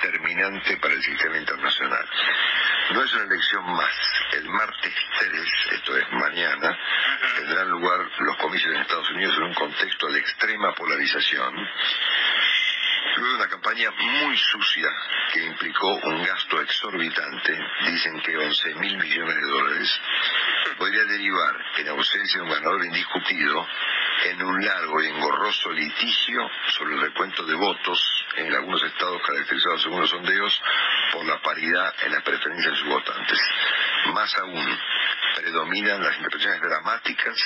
Determinante para el sistema internacional. No es una elección más. El martes 3, esto es mañana, tendrán lugar los comicios en Estados Unidos en un contexto de extrema polarización. Luego una campaña muy sucia que implicó un gasto exorbitante, dicen que 11 mil millones de dólares, podría derivar, en ausencia de un ganador indiscutido, en un largo y engorroso litigio sobre el recuento de votos en algunos estados caracterizados según los sondeos por la paridad en las preferencias de sus votantes. Más aún, predominan las interpretaciones dramáticas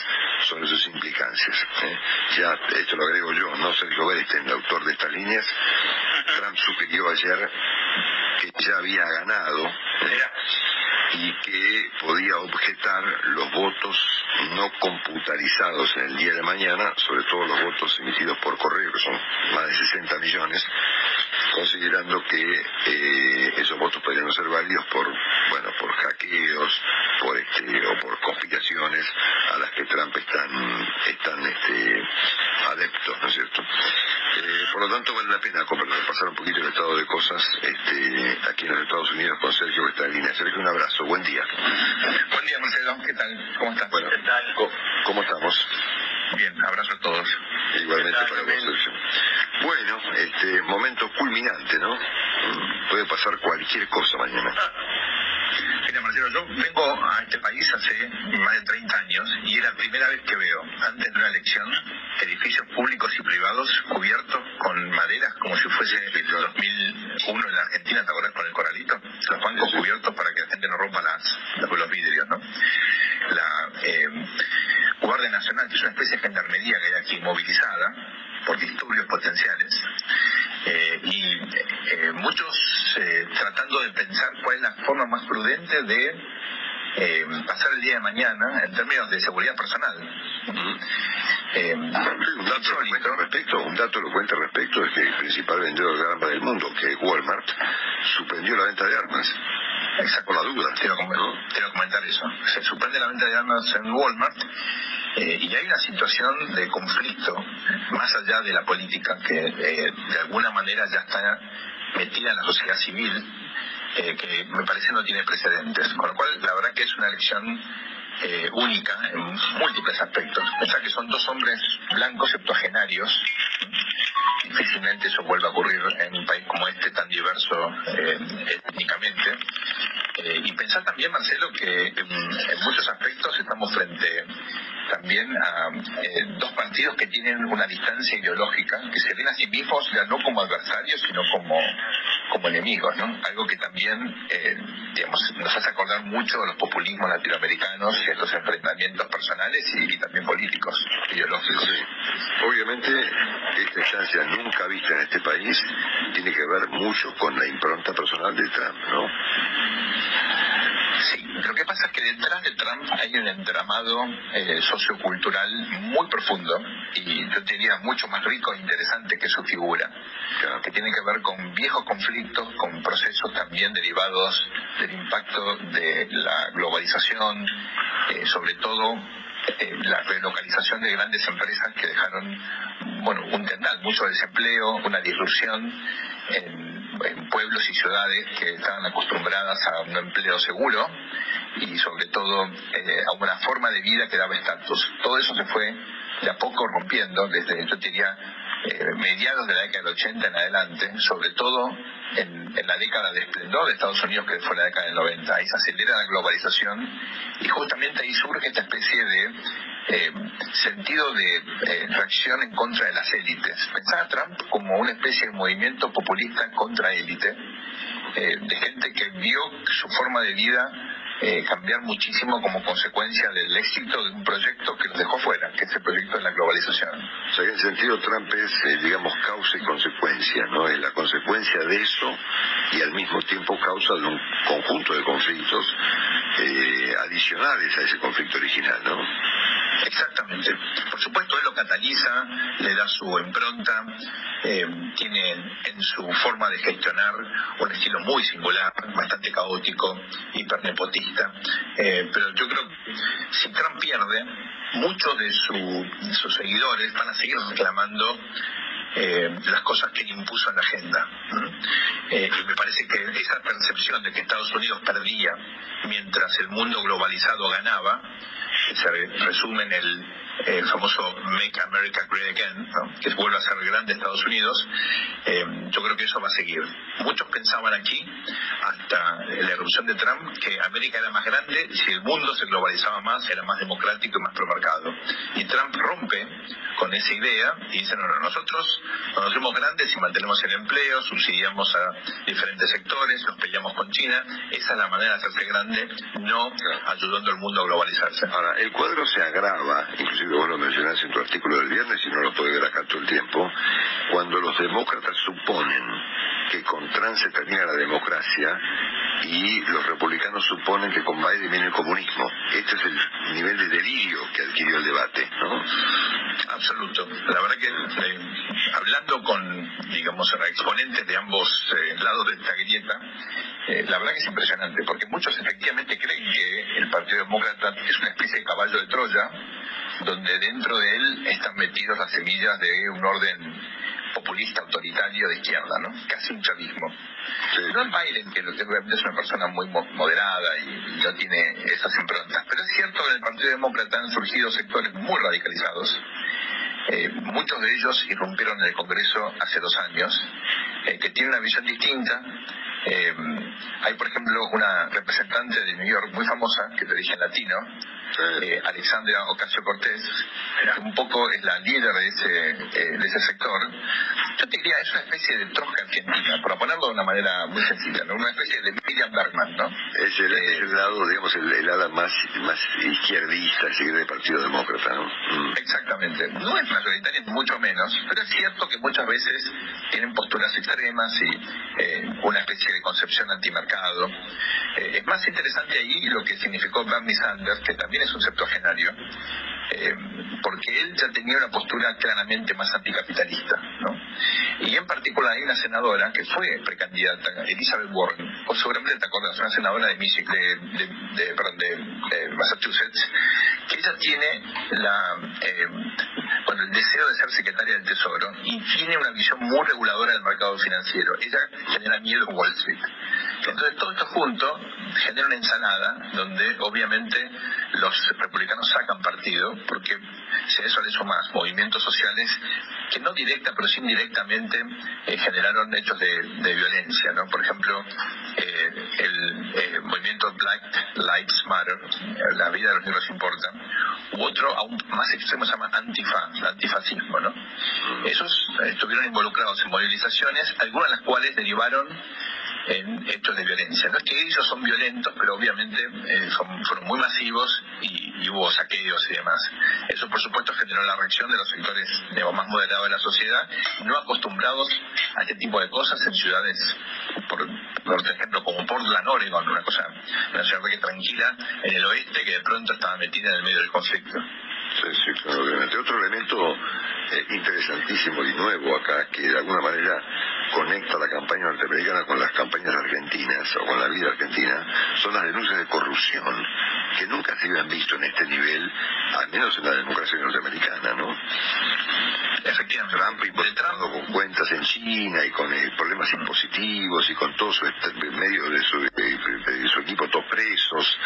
sobre sus implicancias. ¿eh? Ya, esto lo agrego yo, no Sergio Bernstein, el autor de estas líneas. Trump sugirió ayer que ya había ganado ¿eh? y que podía objetar los votos no computarizados en el día de mañana, sobre todo los votos emitidos por correo, que son más de 60 millones, considerando que eh, esos votos podrían no ser válidos por, bueno, por hackeos, por este, o por conspiraciones a las que Trump están, están este, adeptos, ¿no es cierto? Eh, por lo tanto, vale la pena pasar un poquito el estado de cosas este, aquí en los Estados Unidos con Sergio que está en línea. Sergio, un abrazo, buen día. Buen día, Marcelo, ¿qué tal? ¿Cómo estás? Bueno, ¿cómo, cómo estamos? Bien, abrazo a todos. Igualmente para vos, Sergio. Bueno, este momento culminante, ¿no? Puede pasar cualquier cosa mañana. Mira, Marcelo, yo vengo a este país hace más de 30 años y es la primera vez que veo, antes de una elección, edificios públicos y privados cubiertos con madera, como si fuese el 2001 en la Argentina, ¿te acordás con el coralito? Los bancos cubiertos para que la gente no rompa las, los vidrios, ¿no? La eh, Guardia Nacional, que es una especie de gendarmería que hay aquí movilizada por disturbios potenciales, eh, y eh, muchos eh, tratando de pensar cuál es la forma más prudente de eh, pasar el día de mañana en términos de seguridad personal. Eh, un dato elocuente al respecto, un dato elocuente al respecto es que el principal vendedor de armas del mundo, que es Walmart, suspendió la venta de armas. Exacto. Por la duda. Te iba a comentar, ¿no? te iba a comentar eso. Se suspende la venta de armas en Walmart eh, y hay una de conflicto más allá de la política que eh, de alguna manera ya está metida en la sociedad civil eh, que me parece no tiene precedentes. Con lo cual, la verdad que es una elección eh, única en múltiples aspectos. Pensar que son dos hombres blancos septuagenarios, difícilmente eso vuelve a ocurrir en un país como este tan diverso eh, étnicamente. Y pensar también, Marcelo, que en, muchos aspectos también a eh, dos partidos que tienen una distancia ideológica, que se ven a sí mismos ya no como adversarios, sino como, como enemigos, ¿no? Algo que también, eh, digamos, nos hace acordar mucho de los populismos latinoamericanos, estos enfrentamientos personales y, y también políticos, ideológicos. Sí. Obviamente, esta instancia nunca vista en este país tiene que ver mucho con la impronta personal de Trump, ¿no? Sí, es que detrás de Trump hay un entramado eh, sociocultural muy profundo y yo diría mucho más rico e interesante que su figura, que tiene que ver con viejos conflictos, con procesos también derivados del impacto de la globalización, eh, sobre todo eh, la relocalización de grandes empresas que dejaron bueno un mucho desempleo, una disrupción en, en pueblos y ciudades que estaban acostumbradas a un empleo seguro y sobre todo eh, a una forma de vida que daba estatus. Todo eso se fue de a poco rompiendo desde, yo diría, eh, mediados de la década del 80 en adelante, sobre todo en, la década de esplendor de Estados Unidos, que fue la década del 90. Ahí se acelera la globalización y justamente ahí surge esta especie de eh, sentido de eh, reacción en contra de las élites. Pensaba a Trump como una especie de movimiento populista contra élite, eh, de gente que vio su forma de vida eh, cambiar muchísimo como consecuencia del éxito de un proyecto que los dejó fuera, que es el proyecto de la globalización. O sea que en sentido Trump es, eh, digamos, causa y consecuencia, ¿no? Es la consecuencia de eso y al mismo tiempo causa de un conjunto de conflictos eh, adicionales a ese conflicto original, ¿no? Exactamente. Por supuesto, él lo cataliza, le da su impronta, eh, tiene en su forma de gestionar un estilo muy singular, bastante caótico, hipernepotista. Eh, pero yo creo que si Trump pierde, muchos de, sus seguidores van a seguir reclamando eh, las cosas que impuso en la agenda. y me parece que esa percepción de que Estados Unidos perdía mientras el mundo globalizado ganaba, se resume en el, famoso Make America Great Again, que vuelve a ser grande Estados Unidos, eh, yo creo que eso va a seguir. Muchos pensaban aquí, hasta la erupción de Trump, que América era más grande si el mundo se globalizaba más, era más democrático y más promarcado. Y Trump rompe con esa idea y dice, no, no, nosotros nos hacemos grandes y mantenemos el empleo, subsidiamos a diferentes sectores, nos peleamos con China, esa es la manera de hacerse grande, no ayudando al mundo a globalizarse. Ahora, el cuadro se agrava, inclusive vos lo mencionaste en tu artículo del viernes y no lo puede ver acá todo el tiempo, cuando los demócratas suponen que con Trump se termina la democracia y los republicanos suponen que con Biden viene el comunismo. Este es el nivel de delirio que adquirió el debate, ¿no? Absoluto. La verdad que eh, hablando con, digamos, exponentes de ambos eh, lados de esta grieta, eh, la verdad que es impresionante, porque muchos efectivamente creen que el Partido Demócrata es una especie de caballo de Troya, donde dentro de él están metidos las semillas de un orden populista autoritario de izquierda, ¿no? Casi un chavismo. No Biden, que es una persona muy moderada y, no tiene esas improntas, pero es cierto que en el Partido Demócrata han surgido sectores muy radicalizados. Eh, muchos de ellos irrumpieron en el Congreso hace dos años, eh, que tienen una visión distinta. Eh, hay, por ejemplo, una representante de New York muy famosa, que de origen latino, eh, Alexandria Ocasio Cortés, que un poco es la líder de ese, eh, de ese sector, yo te diría, es una especie de trosca argentina, para ponerlo de una manera muy sencilla, ¿no? una especie de Miriam Bergman, ¿no? Es el, eh, lado, digamos, el, el, ala más, más izquierdista, si del Partido Demócrata, ¿no? Mm. Exactamente. No es mayoritaria, mucho menos, pero es cierto que muchas veces tienen posturas extremas y eh, una especie de concepción antimercado. Eh, es más interesante ahí lo que significó Bernie Sanders, que también es un septuagenario, eh, porque él ya tenía una postura claramente más anticapitalista. ¿no? Y en particular hay una senadora que fue precandidata, Elizabeth Warren, o seguramente te acuerdas, una senadora de, perdón, de, Massachusetts, que ella tiene la, eh, el deseo de ser secretaria del Tesoro y tiene una visión muy reguladora del mercado financiero. Ella genera miedo en Wall Street. Entonces todo esto junto genera una ensalada donde obviamente los republicanos sacan partido porque si a eso le sumas movimientos sociales que no directa pero sí indirectamente eh, generaron hechos de, violencia, ¿no? Por ejemplo, eh, el eh, movimiento Black Lives Matter, la vida de los negros importa, u otro aún más extremo se llama Antifa, antifascismo, ¿no? Esos estuvieron involucrados en movilizaciones, algunas de las cuales derivaron en hechos de violencia. No es que ellos son violentos, pero obviamente eh, fueron muy masivos y, hubo saqueos y demás. Eso, por supuesto, generó la reacción de los sectores más moderados de la sociedad, no acostumbrados a este tipo de cosas en ciudades, por, ejemplo, como Portland, Oregon, una cosa, una ciudad que tranquila en el oeste que de pronto estaba metida en el medio del conflicto. Sí, sí, claro, obviamente. Otro elemento eh, interesantísimo y nuevo acá, que de alguna manera conecta la campaña norteamericana con las campañas argentinas o con la vida argentina, son las denuncias de corrupción, que nunca se habían visto en este nivel, al menos en la democracia norteamericana, ¿no? Efectivamente. Trump involucrado con cuentas en China y con eh, problemas impositivos y con todo su medio de su, de, su equipo todos presos,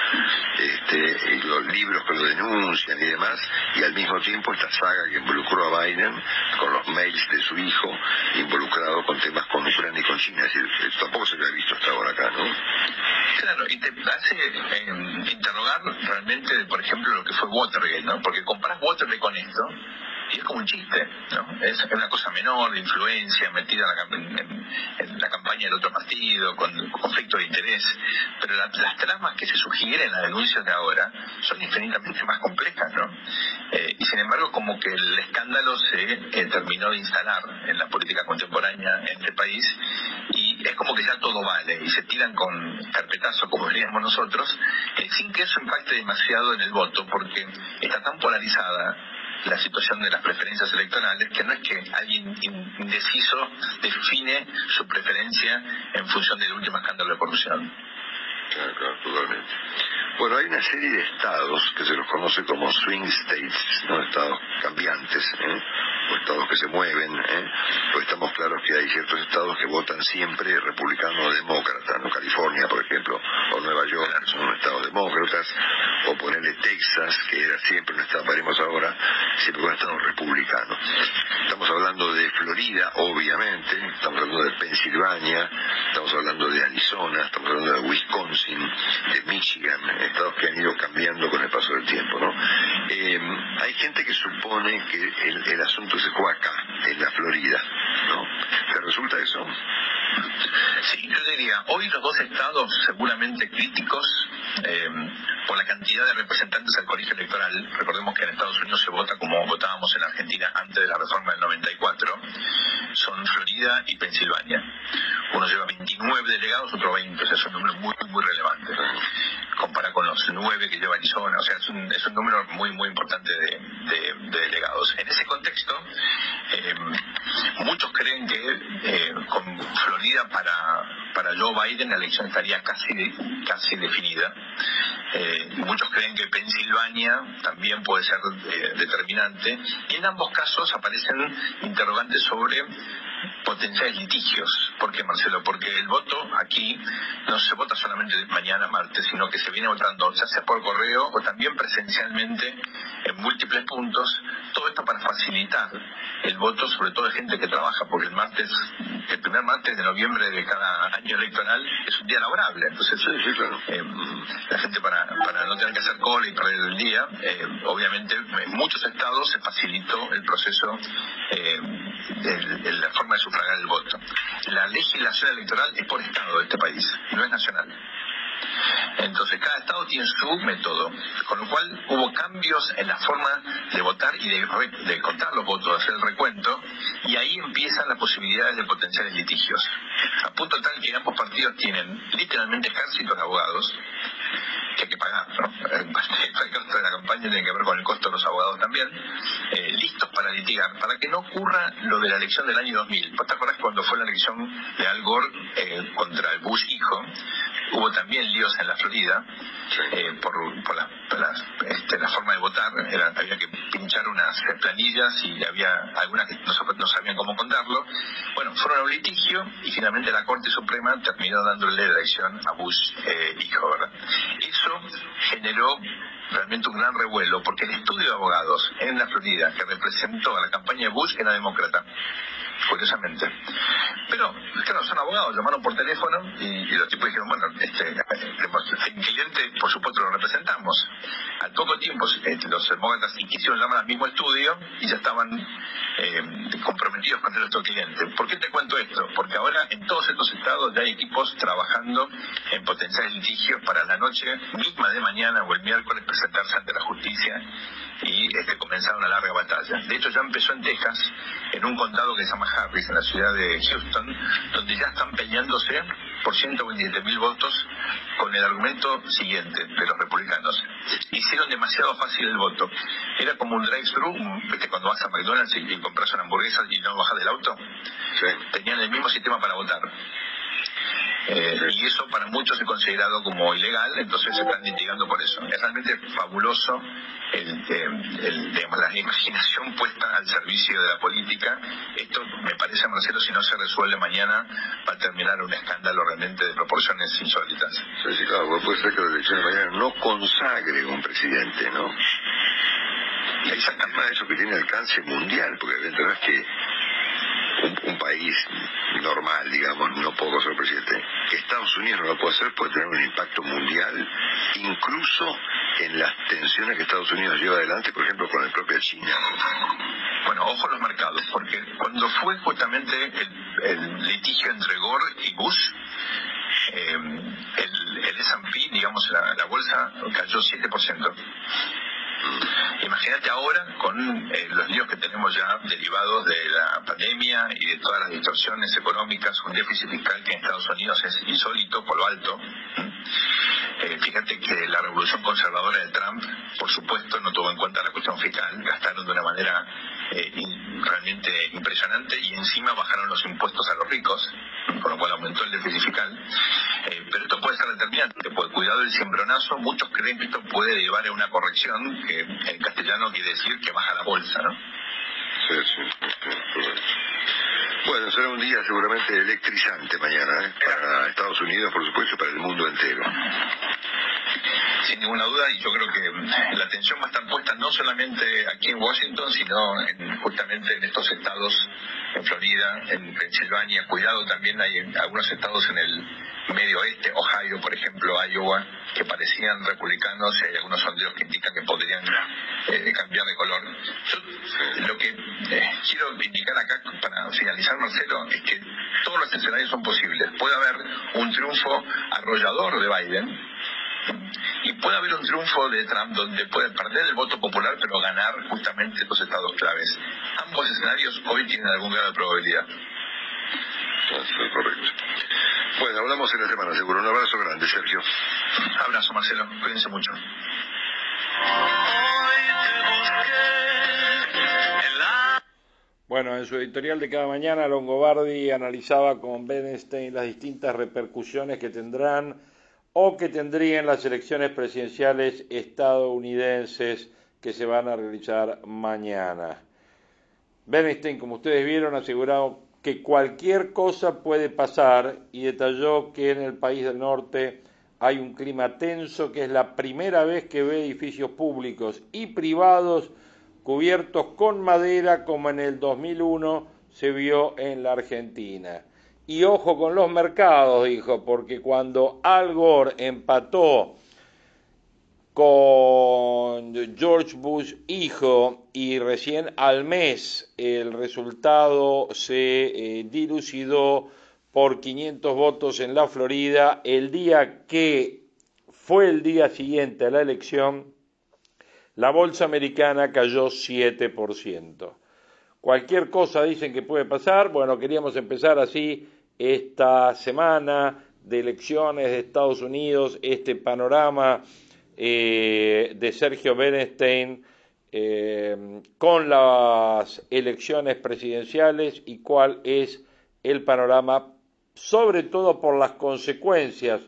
este, y los libros que lo denuncian y demás, y al mismo tiempo esta saga que involucró a Biden con los mails de su hijo involucrado con temas con Ucrania y con China. Es tampoco se había visto hasta ahora acá, ¿no? Claro, y te hace eh, interrogar realmente, por ejemplo, lo que fue Watergate, ¿no? Porque comparas Watergate con esto es como un chiste, ¿no? Es una cosa menor, de influencia, metida en la, campaña del otro partido, con conflicto de interés, pero las tramas que se sugieren en las denuncias de ahora son infinitamente más complejas, ¿no? Eh, y sin embargo, como que el escándalo se eh, terminó de instalar en la política contemporánea en este país y es como que ya todo vale y se tiran con carpetazo, como diríamos nosotros, eh, sin que eso impacte demasiado en el voto, porque está tan polarizada la situación de las preferencias electorales, que no es que alguien indeciso define su preferencia en función del último escándalo de corrupción. Claro, claro, totalmente. Bueno, hay una serie de estados que se los conoce como swing states, ¿no? Estados cambiantes, ¿eh? O estados que se mueven, ¿eh? pues estamos claros que hay ciertos estados que votan siempre republicano o demócrata, ¿no? California, por ejemplo, o Nueva York, son estados demócratas, o ponerle Texas, que era siempre un estado, veremos ahora, siempre un estado republicano. Estamos hablando de Florida, obviamente, estamos hablando de Pensilvania, estamos hablando de Arizona, estamos hablando de Wisconsin, de Michigan, estados que han ido cambiando con el paso del tiempo, ¿no? Eh, hay gente que supone que el asunto juega acá, en la Florida, ¿no? ¿Te resulta eso? Sí, yo diría, hoy los dos estados seguramente críticos eh, por la cantidad de representantes al colegio electoral, recordemos que en Estados Unidos se vota como votábamos en Argentina antes de la reforma del 94, son Florida y Pensilvania. Uno lleva 29 delegados, otro 20, o sea, es un número muy, muy relevante. Compara con los 9 que lleva Arizona, o sea, es un, es un número muy, muy importante de, delegados. En ese contexto, eh, muchos creen que eh, con Florida para, para Joe Biden la elección estaría casi, casi definida. Eh, muchos creen que Pensilvania también puede ser determinante. Y en ambos casos aparecen interrogantes sobre potenciales litigios. ¿Por qué, Marcelo? Porque el voto aquí no se vota solamente mañana martes, sino que se viene votando ya sea por correo o también presencialmente en múltiples puntos. Todo esto para facilitar el voto, sobre todo de gente que trabaja, porque el martes, el primer martes de noviembre de cada año electoral es un día laborable. Entonces, eh, la gente para, para no tener que hacer cola y perder el día, eh, obviamente en muchos estados se facilitó el proceso eh, de, la forma de sufragar el voto. La legislación electoral es por estado de este país, no es nacional. Entonces cada estado tiene su método, con lo cual hubo cambios en la forma de votar y de, contar los votos, de hacer el recuento, y ahí empiezan las posibilidades de potenciales litigios. A punto tal que ambos partidos tienen literalmente ejércitos de abogados hay que pagar, ¿no? El costo de la campaña tiene que ver con el costo de los abogados también, eh, listos para litigar, para que no ocurra lo de la elección del año 2000. ¿Vos te acuerdas cuando fue la elección de Al Gore eh, contra el Bush hijo? Hubo también líos en la Florida eh, por, la, este, la, forma de votar. había que pinchar unas planillas y había algunas que no, sabían cómo contarlo. Bueno, fueron a un litigio y finalmente la Corte Suprema terminó dándole la elección a Bush eh, hijo, ¿verdad? Eso generó realmente un gran revuelo porque el estudio de abogados en la Florida que representó a la campaña de Bush era demócrata curiosamente. Pero, claro, son abogados, llamaron por teléfono y, los tipos dijeron, bueno, este, el cliente, por supuesto, lo representamos. Al poco tiempo, este, los demócratas quisieron llamar al mismo estudio y ya estaban eh, comprometidos con nuestro cliente. ¿Por qué te cuento esto? Porque ahora en todos estos estados ya hay equipos trabajando en potenciales litigios para la noche misma de mañana o el miércoles presentarse ante la justicia y este, comenzar una larga batalla. De hecho, ya empezó en Texas, en un condado que se llama Harris, en la ciudad de Houston, donde ya están peleándose por 127 mil votos con el argumento siguiente de los republicanos. Hicieron demasiado fácil el voto. Era como un drive-thru, cuando vas a McDonald's y, compras una hamburguesa y no bajas del auto. Tenían el mismo sistema para votar. Eh, y eso para muchos es considerado como ilegal, entonces se están litigando por eso. Es realmente fabuloso el, la imaginación puesta al servicio de la política. Esto me parece, Marcelo, si no se resuelve mañana, va a terminar un escándalo realmente de proporciones insólitas. Sí, claro, puede ser que la elección de mañana no consagre un presidente, ¿no? De eso que tiene alcance mundial, porque la es que un, país normal, digamos, no puedo ser presidente, Estados Unidos no lo puede hacer, puede tener un impacto mundial, incluso en las tensiones que Estados Unidos lleva adelante, por ejemplo, con la propia China. Bueno, ojo a los mercados, porque cuando fue justamente el, litigio entre Gore y Bush, eh, el, el S&P, digamos, la, la bolsa cayó 7%. Imagínate ahora con eh, los líos que tenemos ya derivados de la pandemia y de todas las distorsiones económicas, un déficit fiscal que en Estados Unidos es insólito por lo alto. Eh, fíjate que la revolución conservadora de Trump, por supuesto, no tuvo en cuenta la cuestión fiscal, gastaron de una manera eh, realmente impresionante y encima bajaron los impuestos a los ricos, con lo cual aumentó el déficit fiscal. Eh, pero esto puede ser determinante, por cuidado del cimbronazo, muchos creen que esto puede llevar a una corrección, que en castellano quiere decir que baja la bolsa, ¿no? Sí, sí, Bueno, será un día seguramente electrizante mañana, ¿eh? para Estados Unidos, por supuesto, y para el mundo entero sin ninguna duda, y yo creo que mm, la atención va a estar puesta no solamente aquí en Washington, sino en, justamente en estos estados, en Florida, en Pensilvania, cuidado también hay algunos estados en el medio oeste, Ohio, por ejemplo, Iowa, que parecían republicanos, y hay algunos sondeos que indican que podrían eh, cambiar de color. Yo lo que eh, quiero indicar acá para finalizar, Marcelo, es que todos los escenarios son posibles. Puede haber un triunfo arrollador de Biden, y puede haber un triunfo de Trump donde puede perder el voto popular pero ganar justamente los estados claves. Ambos escenarios hoy tienen algún grado de probabilidad. correcto. Bueno, hablamos en la semana seguro. Un abrazo grande, Sergio. Abrazo, Marcelo. Cuídense mucho. Bueno, en su editorial de cada mañana, Longobardi analizaba con Benstein las distintas repercusiones que tendrán o que tendrían las elecciones presidenciales estadounidenses que se van a realizar mañana. Bernstein, como ustedes vieron, asegurado que cualquier cosa puede pasar y detalló que en el país del norte hay un clima tenso, que es la primera vez que ve edificios públicos y privados cubiertos con madera como en el 2001 se vio en la Argentina. Y ojo con los mercados, dijo, porque cuando Al Gore empató con George Bush hijo y recién al mes el resultado se eh, dilucidó por 500 votos en la Florida, el día que fue el día siguiente a la elección, la bolsa americana cayó 7%. Cualquier cosa dicen que puede pasar, bueno, queríamos empezar así esta semana de elecciones de Estados Unidos, este panorama eh, de Sergio Bernstein eh, con las elecciones presidenciales y cuál es el panorama, sobre todo por las consecuencias,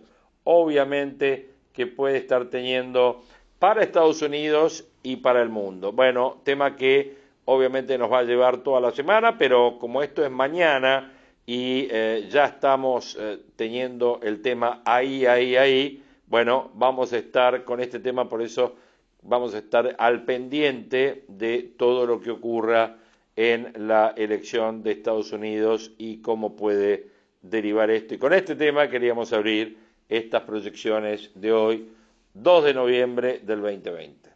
obviamente, que puede estar teniendo para Estados Unidos y para el mundo. Bueno, tema que obviamente nos va a llevar toda la semana, pero como esto es mañana, y eh, ya estamos eh, teniendo el tema ahí, ahí, ahí. Bueno, vamos a estar con este tema, por eso vamos a estar al pendiente de todo lo que ocurra en la elección de Estados Unidos y cómo puede derivar esto. Y con este tema queríamos abrir estas proyecciones de hoy, 2 de noviembre del 2020.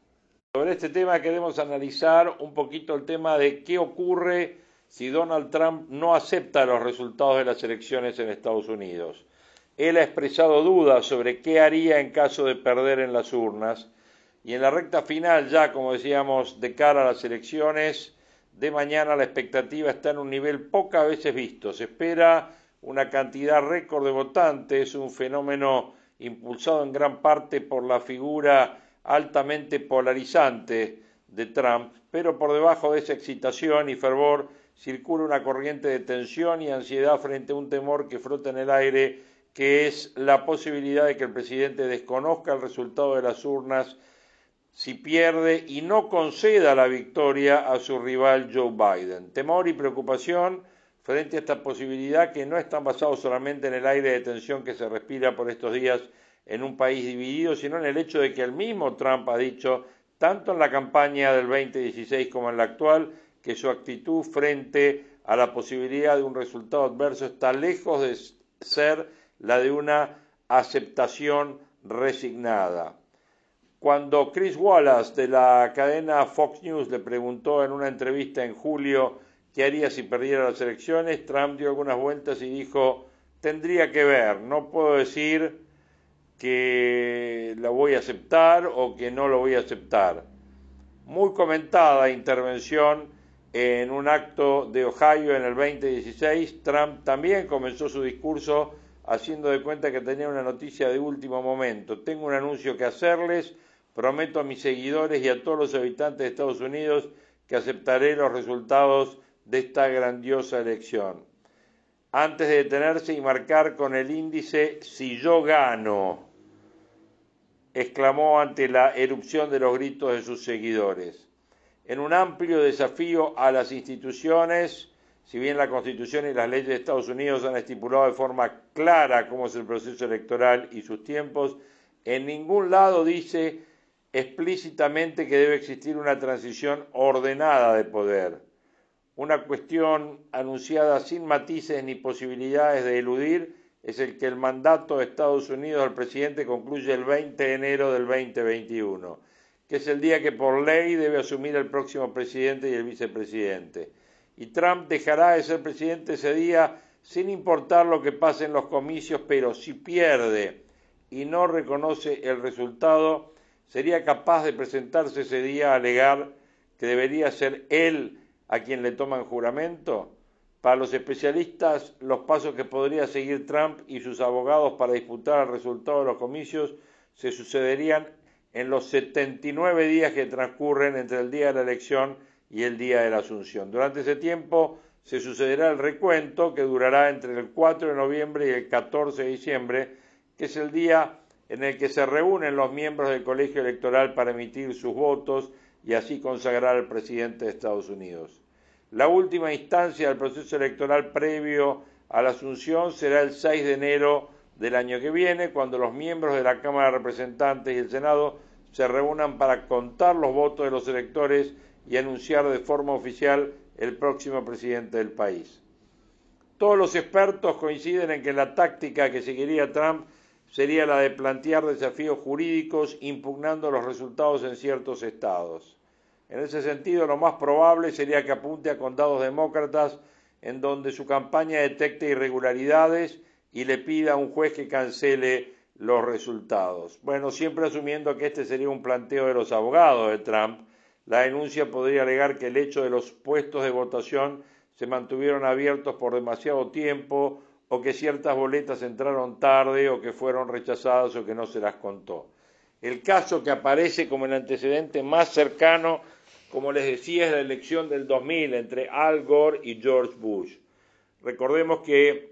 Sobre este tema queremos analizar un poquito el tema de qué ocurre si Donald Trump no acepta los resultados de las elecciones en Estados Unidos. Él ha expresado dudas sobre qué haría en caso de perder en las urnas y en la recta final ya, como decíamos, de cara a las elecciones de mañana la expectativa está en un nivel pocas veces visto. Se espera una cantidad récord de votantes, un fenómeno impulsado en gran parte por la figura altamente polarizante de Trump, pero por debajo de esa excitación y fervor circula una corriente de tensión y ansiedad frente a un temor que flota en el aire, que es la posibilidad de que el presidente desconozca el resultado de las urnas si pierde y no conceda la victoria a su rival Joe Biden. Temor y preocupación frente a esta posibilidad que no están basados solamente en el aire de tensión que se respira por estos días en un país dividido, sino en el hecho de que el mismo Trump ha dicho, tanto en la campaña del 2016 como en la actual, que su actitud frente a la posibilidad de un resultado adverso está lejos de ser la de una aceptación resignada. Cuando Chris Wallace de la cadena Fox News le preguntó en una entrevista en julio qué haría si perdiera las elecciones, Trump dio algunas vueltas y dijo, tendría que ver, no puedo decir que la voy a aceptar o que no lo voy a aceptar. Muy comentada intervención en un acto de Ohio en el 2016, Trump también comenzó su discurso haciendo de cuenta que tenía una noticia de último momento. Tengo un anuncio que hacerles Prometo a mis seguidores y a todos los habitantes de Estados Unidos que aceptaré los resultados de esta grandiosa elección. Antes de detenerse y marcar con el índice si yo gano, exclamó ante la erupción de los gritos de sus seguidores. En un amplio desafío a las instituciones, si bien la Constitución y las leyes de Estados Unidos han estipulado de forma clara cómo es el proceso electoral y sus tiempos, en ningún lado dice explícitamente que debe existir una transición ordenada de poder, una cuestión anunciada sin matices ni posibilidades de eludir es el que el mandato de Estados Unidos al presidente concluye el 20 de enero del 2021, que es el día que por ley debe asumir el próximo presidente y el vicepresidente. Y Trump dejará de ser presidente ese día sin importar lo que pase en los comicios, pero si pierde y no reconoce el resultado, sería capaz de presentarse ese día a alegar que debería ser él a quien le toman juramento? Para los especialistas, los pasos que podría seguir Trump y sus abogados para disputar el resultado de los comicios se sucederían en los 79 días que transcurren entre el día de la elección y el día de la asunción. Durante ese tiempo se sucederá el recuento que durará entre el 4 de noviembre y el 14 de diciembre, que es el día en el que se reúnen los miembros del colegio electoral para emitir sus votos y así consagrar al presidente de Estados Unidos. La última instancia del proceso electoral previo a la asunción será el 6 de enero del año que viene, cuando los miembros de la Cámara de Representantes y el Senado se reúnan para contar los votos de los electores y anunciar de forma oficial el próximo presidente del país. Todos los expertos coinciden en que la táctica que seguiría Trump sería la de plantear desafíos jurídicos impugnando los resultados en ciertos estados. En ese sentido, lo más probable sería que apunte a condados demócratas en donde su campaña detecte irregularidades y le pida a un juez que cancele los resultados. Bueno, siempre asumiendo que este sería un planteo de los abogados de Trump, la denuncia podría alegar que el hecho de los puestos de votación se mantuvieron abiertos por demasiado tiempo o que ciertas boletas entraron tarde o que fueron rechazadas o que no se las contó. El caso que aparece como el antecedente más cercano, como les decía, es la elección del 2000 entre Al Gore y George Bush. Recordemos que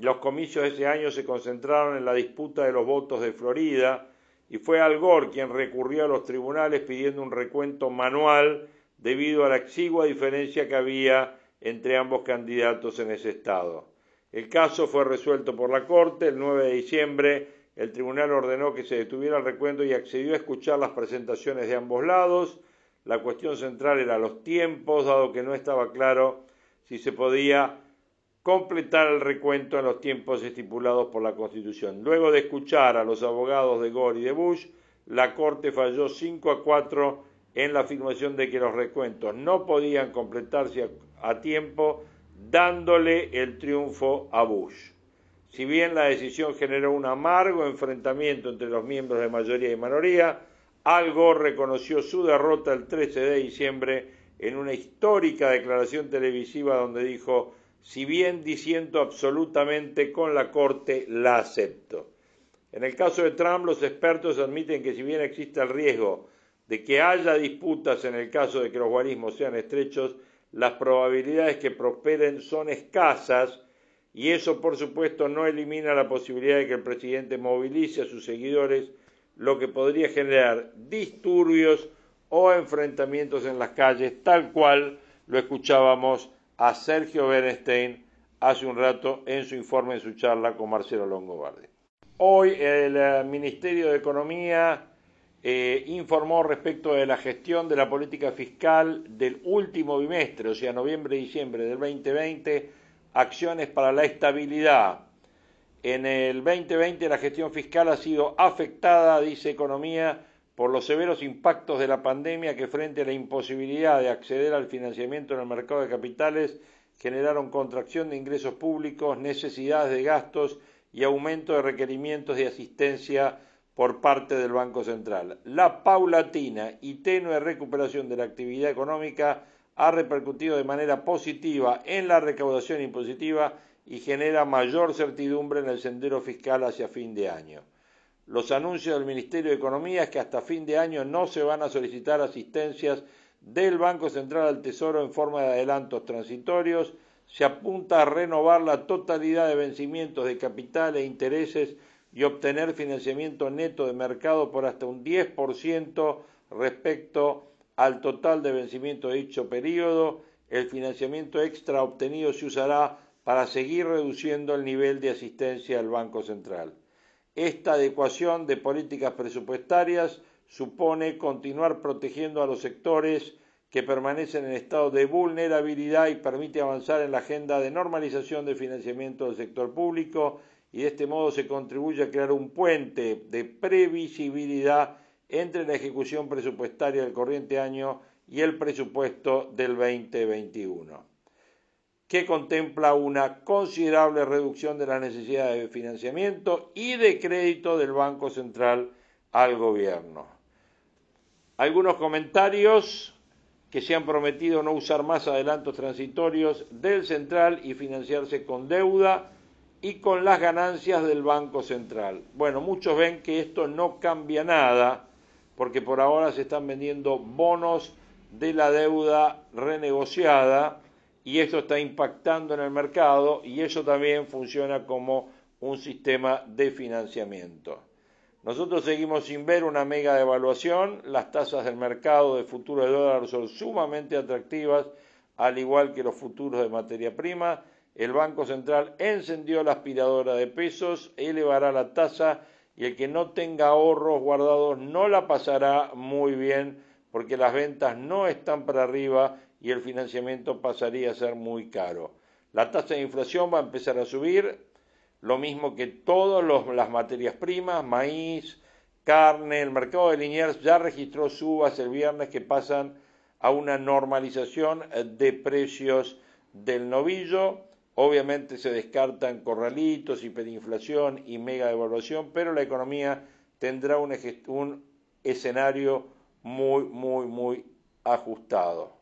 los comicios de ese año se concentraron en la disputa de los votos de Florida y fue Al Gore quien recurrió a los tribunales pidiendo un recuento manual debido a la exigua diferencia que había entre ambos candidatos en ese estado. El caso fue resuelto por la Corte el 9 de diciembre. El tribunal ordenó que se detuviera el recuento y accedió a escuchar las presentaciones de ambos lados. La cuestión central era los tiempos, dado que no estaba claro si se podía completar el recuento en los tiempos estipulados por la Constitución. Luego de escuchar a los abogados de Gore y de Bush, la Corte falló 5 a 4 en la afirmación de que los recuentos no podían completarse a tiempo dándole el triunfo a Bush. Si bien la decisión generó un amargo enfrentamiento entre los miembros de mayoría y minoría, Al Gore reconoció su derrota el 13 de diciembre en una histórica declaración televisiva donde dijo, si bien diciendo absolutamente con la Corte, la acepto. En el caso de Trump, los expertos admiten que si bien existe el riesgo de que haya disputas en el caso de que los guarismos sean estrechos, las probabilidades que prosperen son escasas y eso por supuesto no elimina la posibilidad de que el presidente movilice a sus seguidores, lo que podría generar disturbios o enfrentamientos en las calles, tal cual lo escuchábamos a Sergio Bernstein hace un rato en su informe, en su charla con Marcelo Longobardi. Hoy el eh, Ministerio de Economía eh, informó respecto de la gestión de la política fiscal del último bimestre, o sea, noviembre-diciembre del 2020, acciones para la estabilidad. En el 2020 la gestión fiscal ha sido afectada, dice Economía, por los severos impactos de la pandemia que frente a la imposibilidad de acceder al financiamiento en el mercado de capitales generaron contracción de ingresos públicos, necesidades de gastos y aumento de requerimientos de asistencia por parte del Banco Central. La paulatina y tenue recuperación de la actividad económica ha repercutido de manera positiva en la recaudación impositiva y genera mayor certidumbre en el sendero fiscal hacia fin de año. Los anuncios del Ministerio de Economía es que hasta fin de año no se van a solicitar asistencias del Banco Central al Tesoro en forma de adelantos transitorios. Se apunta a renovar la totalidad de vencimientos de capital e intereses y obtener financiamiento neto de mercado por hasta un 10% respecto al total de vencimiento de dicho periodo. El financiamiento extra obtenido se usará para seguir reduciendo el nivel de asistencia del Banco Central. Esta adecuación de políticas presupuestarias supone continuar protegiendo a los sectores que permanecen en estado de vulnerabilidad y permite avanzar en la agenda de normalización de financiamiento del sector público y de este modo se contribuye a crear un puente de previsibilidad entre la ejecución presupuestaria del corriente año y el presupuesto del 2021, que contempla una considerable reducción de las necesidades de financiamiento y de crédito del Banco Central al gobierno. Algunos comentarios que se han prometido no usar más adelantos transitorios del central y financiarse con deuda y con las ganancias del Banco Central. Bueno, muchos ven que esto no cambia nada porque por ahora se están vendiendo bonos de la deuda renegociada y esto está impactando en el mercado y eso también funciona como un sistema de financiamiento. Nosotros seguimos sin ver una mega devaluación, las tasas del mercado de futuro de dólar son sumamente atractivas, al igual que los futuros de materia prima, el Banco Central encendió la aspiradora de pesos, elevará la tasa y el que no tenga ahorros guardados no la pasará muy bien porque las ventas no están para arriba y el financiamiento pasaría a ser muy caro. La tasa de inflación va a empezar a subir, lo mismo que todas las materias primas, maíz, carne, el mercado de Liniers ya registró subas el viernes que pasan a una normalización de precios del novillo Obviamente se descartan corralitos, hiperinflación y mega devaluación, pero la economía tendrá un, un escenario muy, muy, muy ajustado.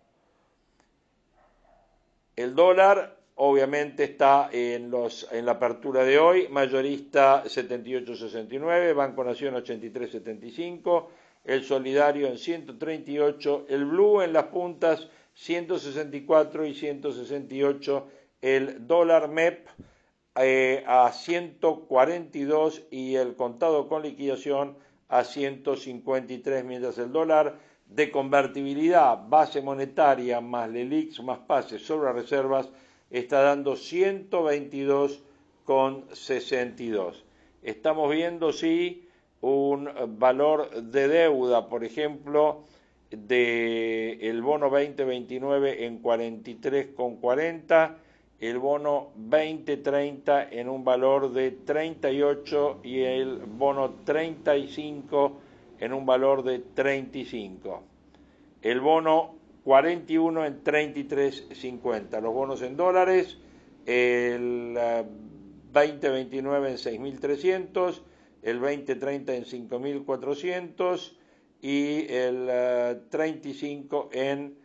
El dólar obviamente está en, los, en la apertura de hoy, mayorista 78.69, Banco Nación 83.75, el solidario en 138, el blue en las puntas 164 y 168 el dólar MEP eh, a 142 y el contado con liquidación a 153, mientras el dólar de convertibilidad base monetaria más LELIX más pases sobre reservas está dando 122 con 62. Estamos viendo sí un valor de deuda, por ejemplo, de bono 2029 en 43 con 40 el bono 2030 en un valor de 38 y el bono 35 en un valor de 35. El bono 41 en 33.50. Los bonos en dólares, el 2029 eh, en 6.300, el 2030 en 5.400 y el 35 eh, en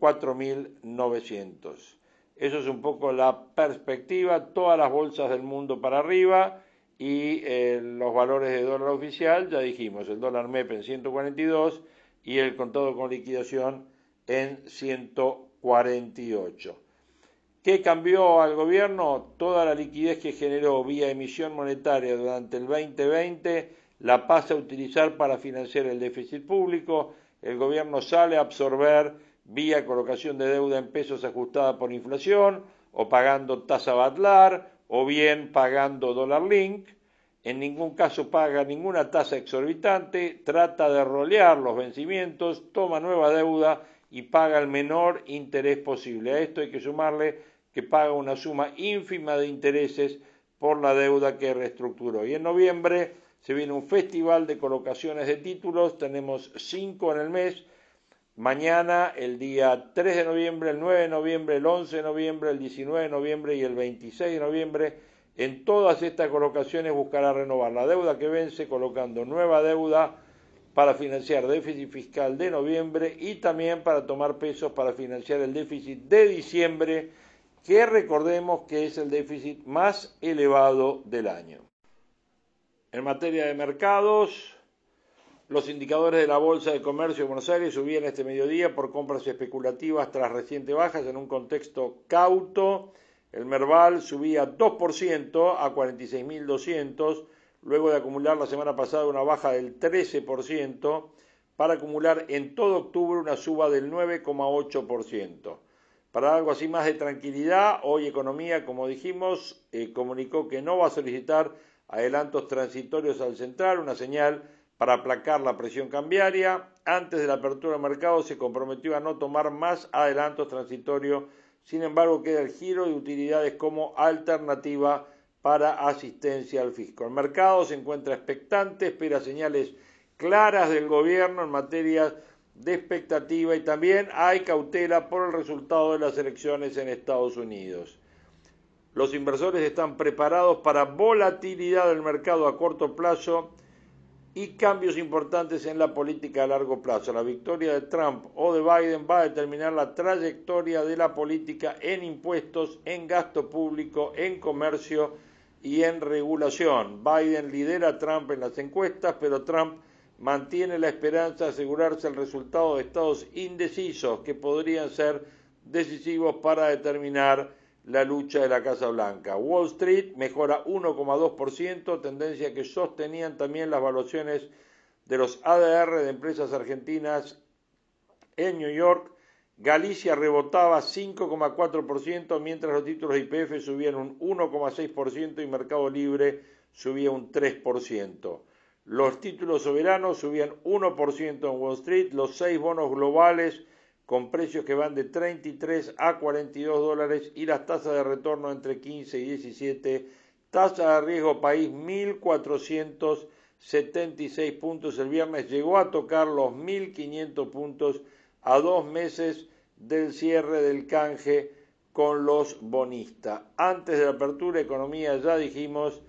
4.900. Eh, eso es un poco la perspectiva, todas las bolsas del mundo para arriba y eh, los valores de dólar oficial, ya dijimos, el dólar MEP en 142 y el contado con liquidación en 148. ¿Qué cambió al gobierno? Toda la liquidez que generó vía emisión monetaria durante el 2020 la pasa a utilizar para financiar el déficit público. El gobierno sale a absorber vía colocación de deuda en pesos ajustada por inflación, o pagando tasa Batlar, o bien pagando dólar link. En ningún caso paga ninguna tasa exorbitante, trata de rolear los vencimientos, toma nueva deuda y paga el menor interés posible. A esto hay que sumarle que paga una suma ínfima de intereses por la deuda que reestructuró. Y en noviembre Se viene un festival de colocaciones de títulos, tenemos cinco en el mes. Mañana, el día 3 de noviembre, el 9 de noviembre, el 11 de noviembre, el 19 de noviembre y el 26 de noviembre. En todas estas colocaciones buscará renovar la deuda que vence, colocando nueva deuda para financiar déficit fiscal de noviembre y también para tomar pesos para financiar el déficit de diciembre, que recordemos que es el déficit más elevado del año. En materia de mercados, los indicadores de la Bolsa de Comercio de Buenos Aires subían este mediodía por compras especulativas tras recientes bajas en un contexto cauto. El Merval subía 2% a 46.200, luego de acumular la semana pasada una baja del 13%, para acumular en todo octubre una suba del 9,8%. Para algo así más de tranquilidad, hoy Economía, como dijimos, eh, comunicó que no va a solicitar adelantos transitorios al central, una señal para aplacar la presión cambiaria. Antes de la apertura del mercado se comprometió a no tomar más adelantos transitorios, sin embargo queda el giro de utilidades como alternativa para asistencia al fisco. El mercado se encuentra expectante, espera señales claras del gobierno en materia de expectativa y también hay cautela por el resultado de las elecciones en Estados Unidos. Los inversores están preparados para volatilidad del mercado a corto plazo y cambios importantes en la política a largo plazo. La victoria de Trump o de Biden va a determinar la trayectoria de la política en impuestos, en gasto público, en comercio y en regulación. Biden lidera a Trump en las encuestas, pero Trump mantiene la esperanza de asegurarse el resultado de estados indecisos que podrían ser decisivos para determinar la lucha de la Casa Blanca. Wall Street mejora 1,2%, tendencia que sostenían también las valuaciones de los ADR de empresas argentinas en New York. Galicia rebotaba 5,4%, mientras los títulos IPF subían un 1,6% y Mercado Libre subía un 3%. Los títulos soberanos subían 1% en Wall Street, los seis bonos globales con precios que van de 33 a 42 dólares y las tasas de retorno entre 15 y 17. Tasa de riesgo país 1476 puntos. El viernes llegó a tocar los 1500 puntos a dos meses del cierre del canje con los bonistas. Antes de la apertura, Economía ya dijimos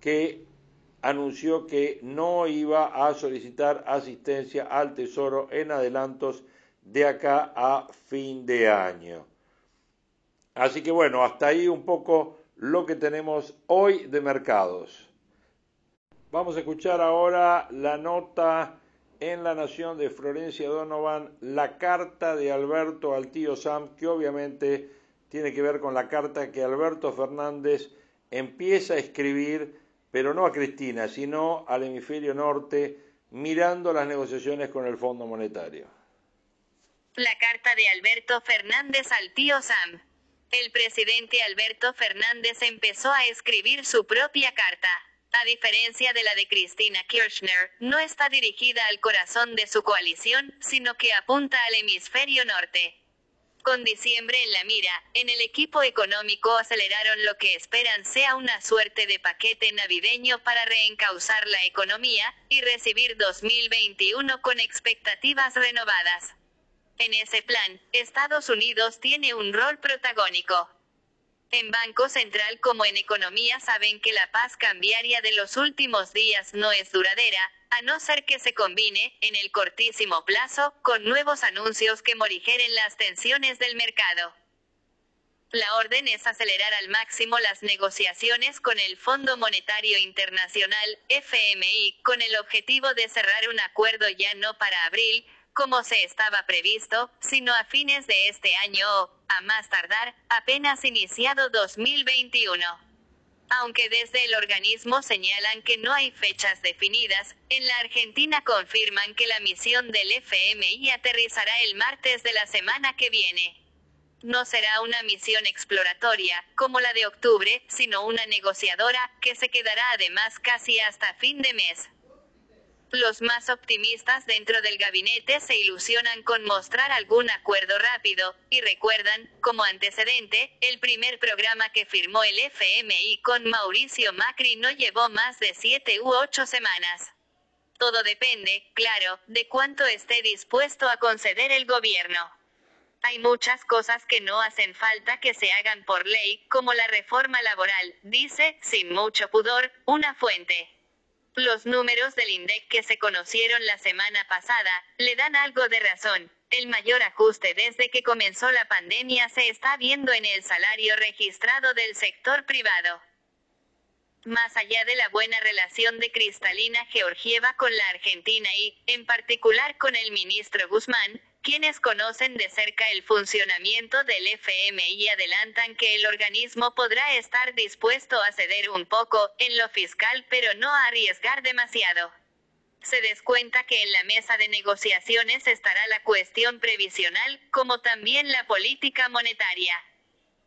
que anunció que no iba a solicitar asistencia al Tesoro en adelantos de acá a fin de año. Así que bueno, hasta ahí un poco lo que tenemos hoy de mercados. Vamos a escuchar ahora la nota en La Nación de Florencia Donovan, la carta de Alberto al tío Sam, que obviamente tiene que ver con la carta que Alberto Fernández empieza a escribir, pero no a Cristina, sino al hemisferio norte, mirando las negociaciones con el Fondo Monetario. La carta de Alberto Fernández al tío Sam. El presidente Alberto Fernández empezó a escribir su propia carta. A diferencia de la de Cristina Kirchner, no está dirigida al corazón de su coalición, sino que apunta al hemisferio norte. Con diciembre en la mira, en el equipo económico aceleraron lo que esperan sea una suerte de paquete navideño para reencauzar la economía, y recibir 2021 con expectativas renovadas. En ese plan, Estados Unidos tiene un rol protagónico. En Banco Central como en economía saben que la paz cambiaria de los últimos días no es duradera, a no ser que se combine, en el cortísimo plazo, con nuevos anuncios que morigeren las tensiones del mercado. La orden es acelerar al máximo las negociaciones con el Fondo Monetario Internacional, FMI, con el objetivo de cerrar un acuerdo ya no para abril, como se estaba previsto, sino a fines de este año o, a más tardar, apenas iniciado 2021. Aunque desde el organismo señalan que no hay fechas definidas, en la Argentina confirman que la misión del FMI aterrizará el martes de la semana que viene. No será una misión exploratoria, como la de octubre, sino una negociadora, que se quedará además casi hasta fin de mes. Los más optimistas dentro del gabinete se ilusionan con mostrar algún acuerdo rápido, y recuerdan, como antecedente, el primer programa que firmó el FMI con Mauricio Macri no llevó más de siete u ocho semanas. Todo depende, claro, de cuánto esté dispuesto a conceder el gobierno. Hay muchas cosas que no hacen falta que se hagan por ley, como la reforma laboral, dice, sin mucho pudor, una fuente. Los números del INDEC que se conocieron la semana pasada, le dan algo de razón. El mayor ajuste desde que comenzó la pandemia se está viendo en el salario registrado del sector privado. Más allá de la buena relación de Cristalina Georgieva con la Argentina y, en particular con el ministro Guzmán, quienes conocen de cerca el funcionamiento del FMI adelantan que el organismo podrá estar dispuesto a ceder un poco, en lo fiscal pero no a arriesgar demasiado. Se descuenta que en la mesa de negociaciones estará la cuestión previsional, como también la política monetaria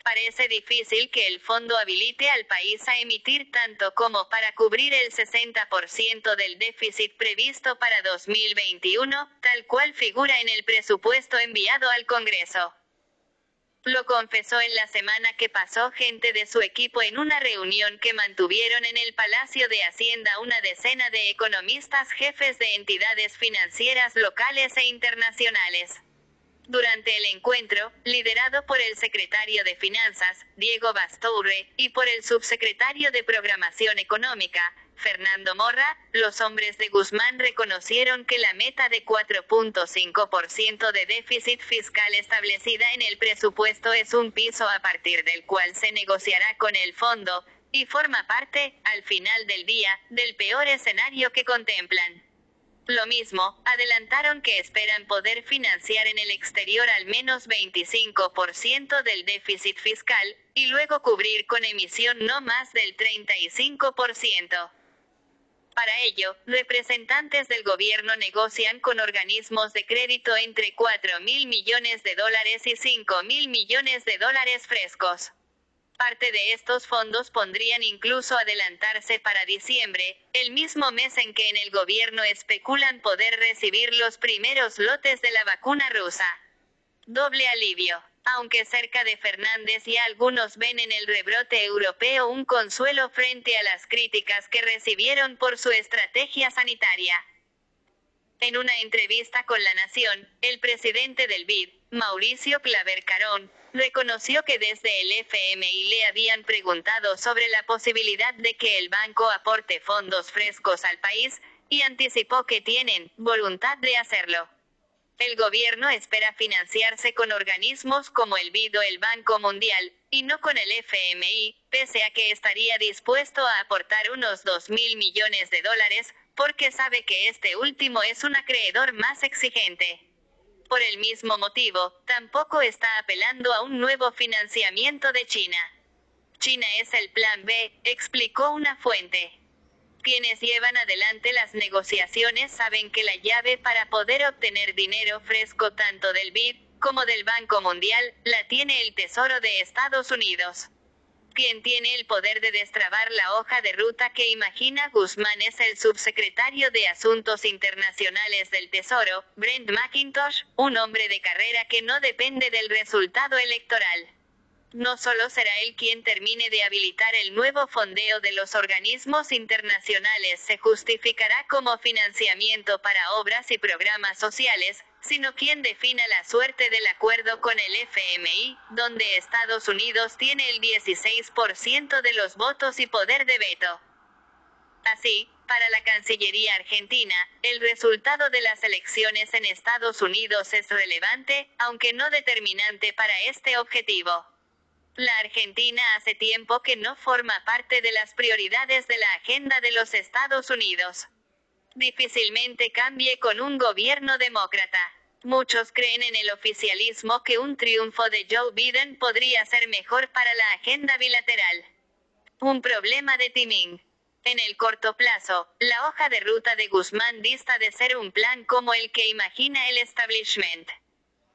parece difícil que el fondo habilite al país a emitir tanto como para cubrir el 60% del déficit previsto para 2021, tal cual figura en el presupuesto enviado al Congreso. Lo confesó en la semana que pasó gente de su equipo en una reunión que mantuvieron en el Palacio de Hacienda una decena de economistas jefes de entidades financieras locales e internacionales. Durante el encuentro, liderado por el secretario de Finanzas, Diego Bastoure, y por el subsecretario de Programación Económica, Fernando Morra, los hombres de Guzmán reconocieron que la meta de 4.5% de déficit fiscal establecida en el presupuesto es un piso a partir del cual se negociará con el fondo, y forma parte, al final del día, del peor escenario que contemplan. Lo mismo, adelantaron que esperan poder financiar en el exterior al menos 25% del déficit fiscal, y luego cubrir con emisión no más del 35%. Para ello, representantes del gobierno negocian con organismos de crédito entre 4 mil millones de dólares y 5 mil millones de dólares frescos. Parte de estos fondos podrían incluso adelantarse para diciembre, el mismo mes en que en el gobierno especulan poder recibir los primeros lotes de la vacuna rusa. Doble alivio. Aunque cerca de Fernández y algunos ven en el rebrote europeo un consuelo frente a las críticas que recibieron por su estrategia sanitaria. En una entrevista con La Nación, el presidente del BID, Mauricio Claver Carón, reconoció que desde el FMI le habían preguntado sobre la posibilidad de que el banco aporte fondos frescos al país, y anticipó que tienen voluntad de hacerlo. El gobierno espera financiarse con organismos como el BID o el Banco Mundial, y no con el FMI, pese a que estaría dispuesto a aportar unos 2 mil millones de dólares, porque sabe que este último es un acreedor más exigente. Por el mismo motivo, tampoco está apelando a un nuevo financiamiento de China. China es el plan B, explicó una fuente. Quienes llevan adelante las negociaciones saben que la llave para poder obtener dinero fresco tanto del BID como del Banco Mundial la tiene el Tesoro de Estados Unidos. Quien tiene el poder de destrabar la hoja de ruta que imagina Guzmán es el subsecretario de Asuntos Internacionales del Tesoro, Brent McIntosh, un hombre de carrera que no depende del resultado electoral. No solo será él quien termine de habilitar el nuevo fondeo de los organismos internacionales se justificará como financiamiento para obras y programas sociales, sino quien defina la suerte del acuerdo con el FMI, donde Estados Unidos tiene el 16% de los votos y poder de veto. Así, para la Cancillería argentina, el resultado de las elecciones en Estados Unidos es relevante, aunque no determinante para este objetivo. La Argentina hace tiempo que no forma parte de las prioridades de la agenda de los Estados Unidos difícilmente cambie con un gobierno demócrata. Muchos creen en el oficialismo que un triunfo de Joe Biden podría ser mejor para la agenda bilateral. Un problema de timing. En el corto plazo, la hoja de ruta de Guzmán dista de ser un plan como el que imagina el establishment.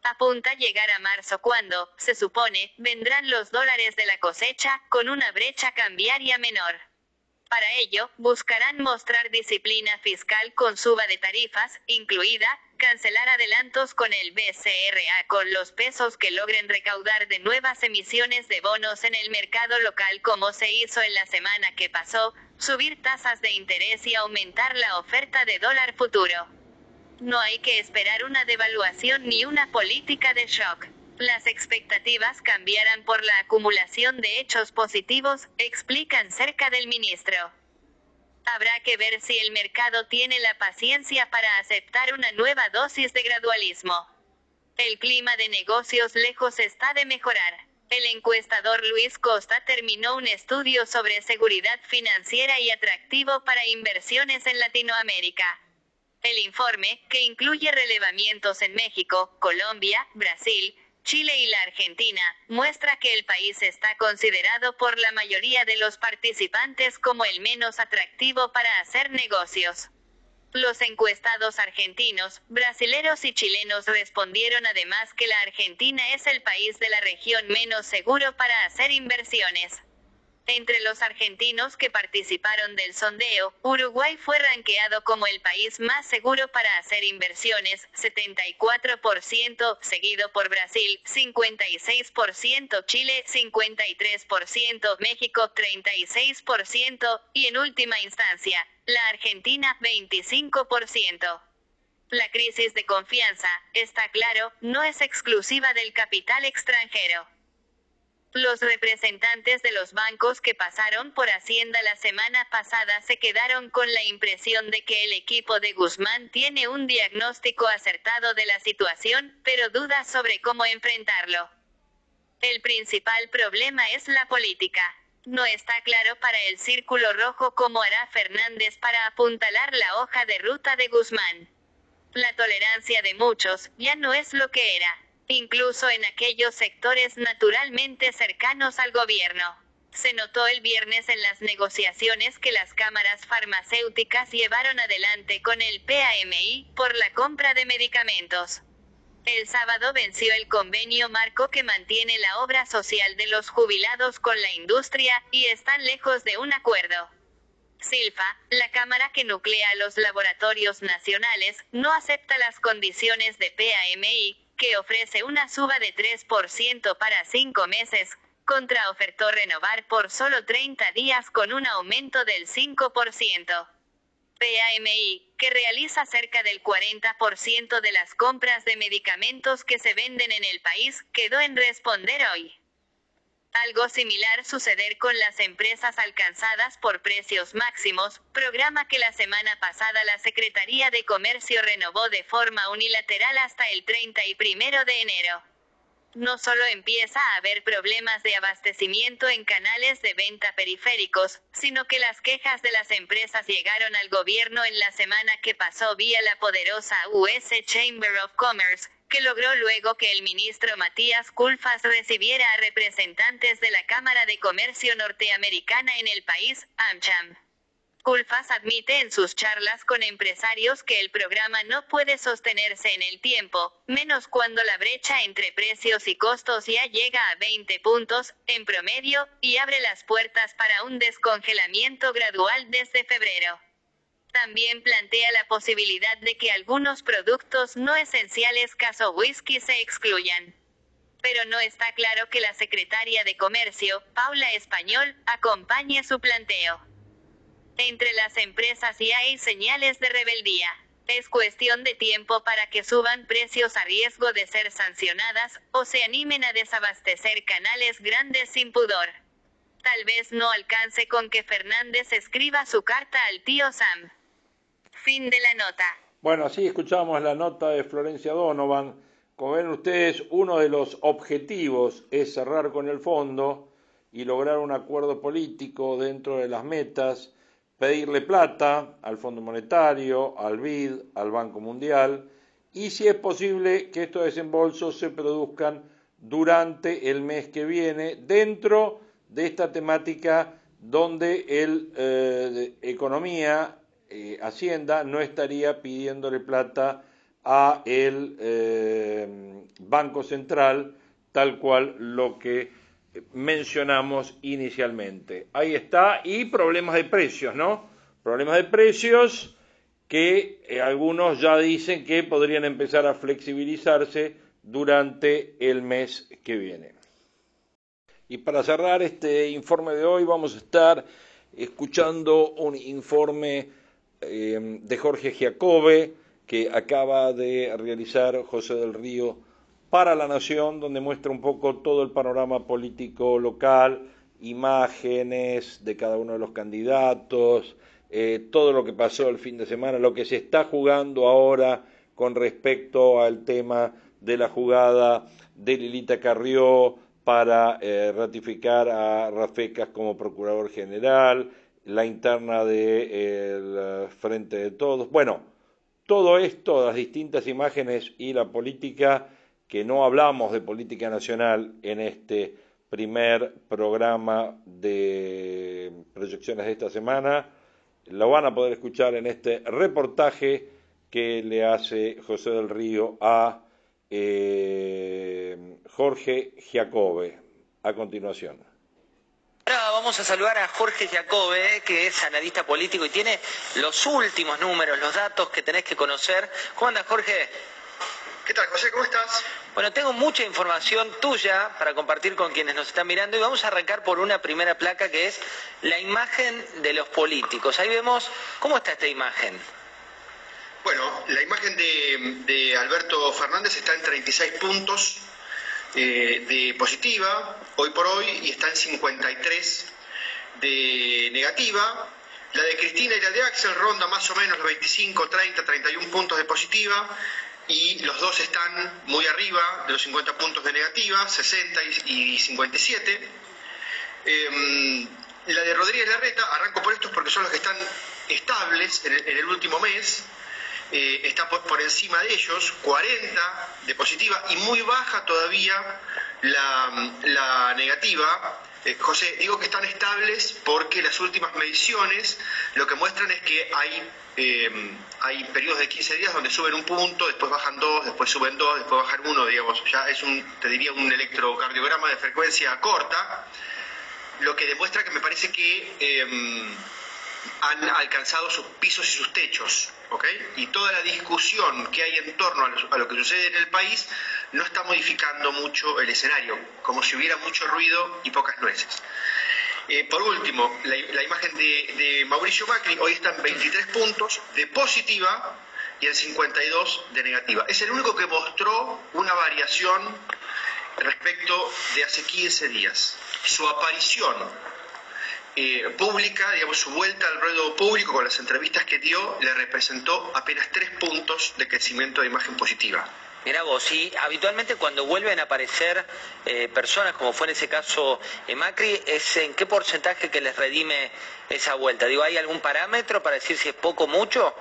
Apunta a llegar a marzo cuando, se supone, vendrán los dólares de la cosecha, con una brecha cambiaria menor. Para ello, buscarán mostrar disciplina fiscal con suba de tarifas, incluida, cancelar adelantos con el BCRA con los pesos que logren recaudar de nuevas emisiones de bonos en el mercado local como se hizo en la semana que pasó, subir tasas de interés y aumentar la oferta de dólar futuro. No hay que esperar una devaluación ni una política de shock. Las expectativas cambiarán por la acumulación de hechos positivos, explican cerca del ministro. Habrá que ver si el mercado tiene la paciencia para aceptar una nueva dosis de gradualismo. El clima de negocios lejos está de mejorar. El encuestador Luis Costa terminó un estudio sobre seguridad financiera y atractivo para inversiones en Latinoamérica. El informe, que incluye relevamientos en México, Colombia, Brasil, Chile y la Argentina, muestra que el país está considerado por la mayoría de los participantes como el menos atractivo para hacer negocios. Los encuestados argentinos, brasileros y chilenos respondieron además que la Argentina es el país de la región menos seguro para hacer inversiones. Entre los argentinos que participaron del sondeo, Uruguay fue ranqueado como el país más seguro para hacer inversiones, 74%, seguido por Brasil, 56%, Chile, 53%, México, 36%, y en última instancia, la Argentina, 25%. La crisis de confianza, está claro, no es exclusiva del capital extranjero. Los representantes de los bancos que pasaron por Hacienda la semana pasada se quedaron con la impresión de que el equipo de Guzmán tiene un diagnóstico acertado de la situación, pero dudas sobre cómo enfrentarlo. El principal problema es la política. No está claro para el Círculo Rojo cómo hará Fernández para apuntalar la hoja de ruta de Guzmán. La tolerancia de muchos ya no es lo que era incluso en aquellos sectores naturalmente cercanos al gobierno. Se notó el viernes en las negociaciones que las cámaras farmacéuticas llevaron adelante con el PAMI por la compra de medicamentos. El sábado venció el convenio marco que mantiene la obra social de los jubilados con la industria, y están lejos de un acuerdo. Silfa, la cámara que nuclea a los laboratorios nacionales, no acepta las condiciones de PAMI, que ofrece una suba de 3% para 5 meses, contra ofertó renovar por solo 30 días con un aumento del 5%. PAMI, que realiza cerca del 40% de las compras de medicamentos que se venden en el país, quedó en responder hoy. Algo similar suceder con las empresas alcanzadas por precios máximos, programa que la semana pasada la Secretaría de Comercio renovó de forma unilateral hasta el 31 de enero. No solo empieza a haber problemas de abastecimiento en canales de venta periféricos, sino que las quejas de las empresas llegaron al gobierno en la semana que pasó vía la poderosa US Chamber of Commerce, que logró luego que el ministro Matías Culfas recibiera a representantes de la Cámara de Comercio norteamericana en el país, AmCham. Culfas admite en sus charlas con empresarios que el programa no puede sostenerse en el tiempo, menos cuando la brecha entre precios y costos ya llega a 20 puntos, en promedio, y abre las puertas para un descongelamiento gradual desde febrero. También plantea la posibilidad de que algunos productos no esenciales caso whisky se excluyan. Pero no está claro que la secretaria de Comercio, Paula Español, acompañe su planteo. Entre las empresas ya hay señales de rebeldía. Es cuestión de tiempo para que suban precios a riesgo de ser sancionadas, o se animen a desabastecer canales grandes sin pudor. Tal vez no alcance con que Fernández escriba su carta al tío Sam. Fin de la nota. Bueno, así escuchamos la nota de Florencia Donovan. Como ven ustedes, uno de los objetivos es cerrar con el fondo y lograr un acuerdo político dentro de las metas, pedirle plata al Fondo Monetario, al BID, al Banco Mundial y si es posible que estos desembolsos se produzcan durante el mes que viene dentro de esta temática donde el eh, economía eh, Hacienda no estaría pidiéndole plata a el eh, Banco Central, tal cual lo que mencionamos inicialmente. Ahí está, y problemas de precios, ¿no? Problemas de precios que eh, algunos ya dicen que podrían empezar a flexibilizarse durante el mes que viene. Y para cerrar este informe de hoy vamos a estar escuchando un informe eh, de Jorge Giacobbe que acaba de realizar José del Río para la Nación, donde muestra un poco todo el panorama político local, imágenes de cada uno de los candidatos, eh, todo lo que pasó el fin de semana, lo que se está jugando ahora con respecto al tema de la jugada de Lilita Carrió para eh, ratificar a Rafecas como procurador general, la interna del de, Frente de Todos. Bueno, todo esto, las distintas imágenes y la política que no hablamos de política nacional en este primer programa de proyecciones de esta semana. Lo van a poder escuchar en este reportaje que le hace José del Río a eh, Jorge Giacobbe. A continuación. Ahora vamos a saludar a Jorge Giacobbe, que es analista político y tiene los últimos números, los datos que tenés que conocer. ¿Cómo andas, Jorge? ¿Qué tal, José? ¿Cómo estás? Bueno, tengo mucha información tuya para compartir con quienes nos están mirando y vamos a arrancar por una primera placa que es la imagen de los políticos. Ahí vemos, ¿cómo está esta imagen? Bueno, la imagen de, Alberto Fernández está en 36 puntos eh, de positiva hoy por hoy y está en 53 de negativa. La de Cristina y la de Axel ronda más o menos los 25, 30, 31 puntos de positiva y los dos están muy arriba de los 50 puntos de negativa, 60 y 57. Em, la de Rodríguez Larreta, arranco por estos porque son los que están estables en el, último mes, eh, está por, encima de ellos, 40 de positiva y muy baja todavía la negativa, eh, José, digo que están estables porque las últimas mediciones lo que muestran es que hay, eh, hay periodos de 15 días donde suben un punto, después bajan dos, después suben dos, después bajan uno, digamos, ya es un, te diría, un electrocardiograma de frecuencia corta, lo que demuestra que me parece que han alcanzado sus pisos y sus techos, ¿ok? Y toda la discusión que hay en torno a lo, que sucede en el país no está modificando mucho el escenario, como si hubiera mucho ruido y pocas nueces. Eh, por último, la, imagen de, Mauricio Macri hoy está en 23 puntos de positiva y en 52 de negativa. Es el único que mostró una variación respecto de hace 15 días. Su aparición eh, pública, digamos, su vuelta al ruedo público con las entrevistas que dio, le representó apenas tres puntos de crecimiento de imagen positiva. Mira vos, y habitualmente cuando vuelven a aparecer eh, personas, como fue en ese caso eh, Macri, ¿es en qué porcentaje que les redime esa vuelta? Digo, ¿hay algún parámetro para decir si es poco o mucho?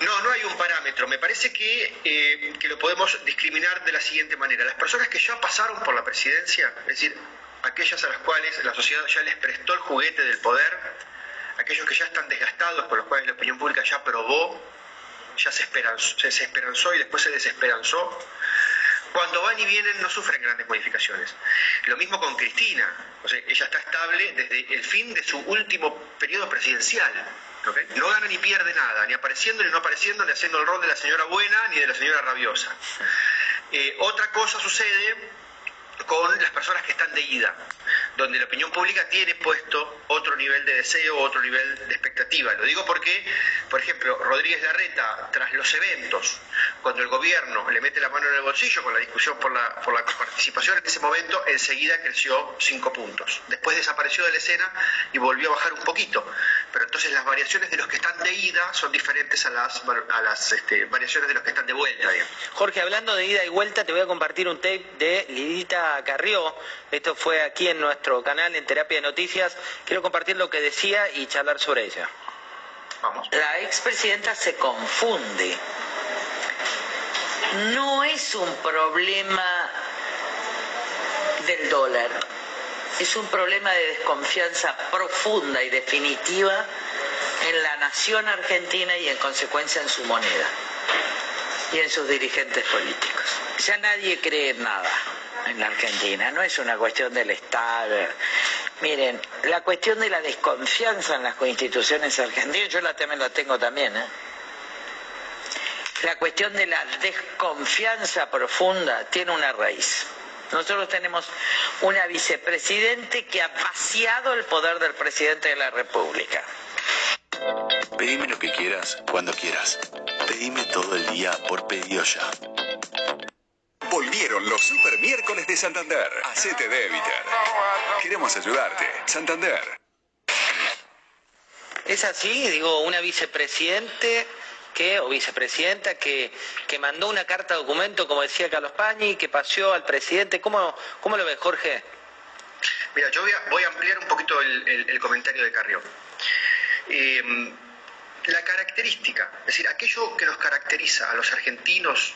No, no hay un parámetro. Me parece que, que lo podemos discriminar de la siguiente manera. Las personas que ya pasaron por la presidencia, es decir, aquellas a las cuales la sociedad ya les prestó el juguete del poder, aquellos que ya están desgastados, por los cuales la opinión pública ya probó, ya se, esperanzó, se desesperanzó y después se desesperanzó, cuando van y vienen no sufren grandes modificaciones. Lo mismo con Cristina, o sea, ella está estable desde el fin de su último periodo presidencial. No gana ni pierde nada, ni apareciendo ni no apareciendo, ni haciendo el rol de la señora buena ni de la señora rabiosa. Eh, otra cosa sucede con las personas que están de ida, donde la opinión pública tiene puesto otro nivel de deseo, otro nivel de expectativa. Lo digo porque, por ejemplo, Rodríguez Larreta, tras los eventos, cuando el gobierno le mete la mano en el bolsillo con la discusión por la, por la participación en ese momento, enseguida creció cinco puntos. Después desapareció de la escena y volvió a bajar un poquito. Pero entonces las variaciones de los que están de ida son diferentes a las, a las este, variaciones de los que están de vuelta. Jorge, hablando de ida y vuelta, te voy a compartir un tape de Lidita Carrió. Esto fue aquí en nuestro canal en Terapia de Noticias. Quiero compartir lo que decía y charlar sobre ella. Vamos. La expresidenta se confunde. No es un problema del dólar, es un problema de desconfianza profunda y definitiva en la nación argentina y en consecuencia en su moneda y en sus dirigentes políticos. Ya nadie cree en nada. en la Argentina, no es una cuestión del Estado. Miren, la cuestión de la desconfianza en las instituciones argentinas, yo la la tengo también, ¿eh? La cuestión de la desconfianza profunda tiene una raíz. Nosotros tenemos una vicepresidente que ha vaciado el poder del presidente de la República. Pedime lo que quieras, cuando quieras. Pedime todo el día por pedido ya. Volvieron los super miércoles de Santander. Hacete débiter. Queremos ayudarte. Santander. Es así, digo, una vicepresidente que, o vicepresidenta que, que mandó una carta documento, como decía Carlos Pañi, que paseó al presidente. ¿Cómo, cómo lo ves, Jorge? Mira, yo voy a, ampliar un poquito el, comentario de Carrión. Em, la característica, es decir, aquello que nos caracteriza a los argentinos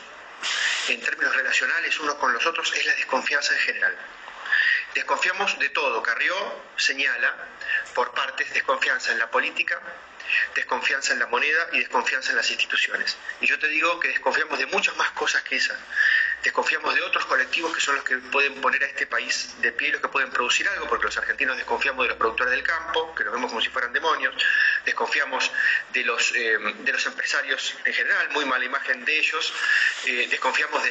en términos relacionales unos con los otros es la desconfianza en general. Desconfiamos de todo. Carrió señala por partes desconfianza en la política, desconfianza en la moneda y desconfianza en las instituciones. Y yo te digo que desconfiamos de muchas más cosas que esas desconfiamos de otros colectivos que son los que pueden poner a este país de pie, los que pueden producir algo, porque los argentinos desconfiamos de los productores del campo, que los vemos como si fueran demonios, desconfiamos de los, eh, de los empresarios en general, muy mala imagen de ellos, eh, desconfiamos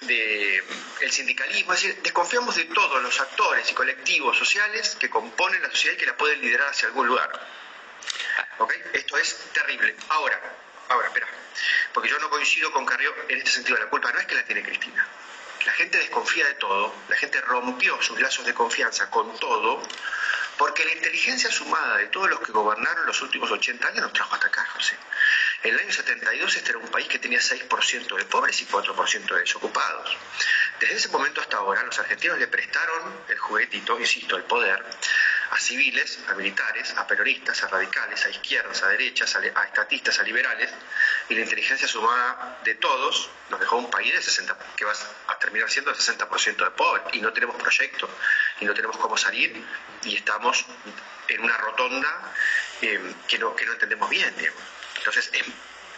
del sindicalismo, es decir, desconfiamos de todos los actores y colectivos sociales que componen la sociedad y que la pueden liderar hacia algún lugar. Esto es terrible. Ahora, ahora, espera porque yo no coincido con Carrió en este sentido. La culpa no es que la tiene Cristina. La gente desconfía de todo, la gente rompió sus lazos de confianza con todo, porque la inteligencia sumada de todos los que gobernaron los últimos 80 años nos trajo hasta acá, José. En el año 72 este era un país que tenía 6% de pobres y 4% de desocupados. Desde ese momento hasta ahora, los argentinos le prestaron el juguetito, insisto, el poder, a civiles, a militares, a peronistas, a radicales, a izquierdas, a derechas, a, estatistas, a liberales, y la inteligencia sumada de todos nos dejó un país de 60, que va a terminar siendo el 60% de pobres, y no tenemos proyecto, y no tenemos cómo salir, y estamos en una rotonda eh, que, no, que no entendemos bien, Entonces,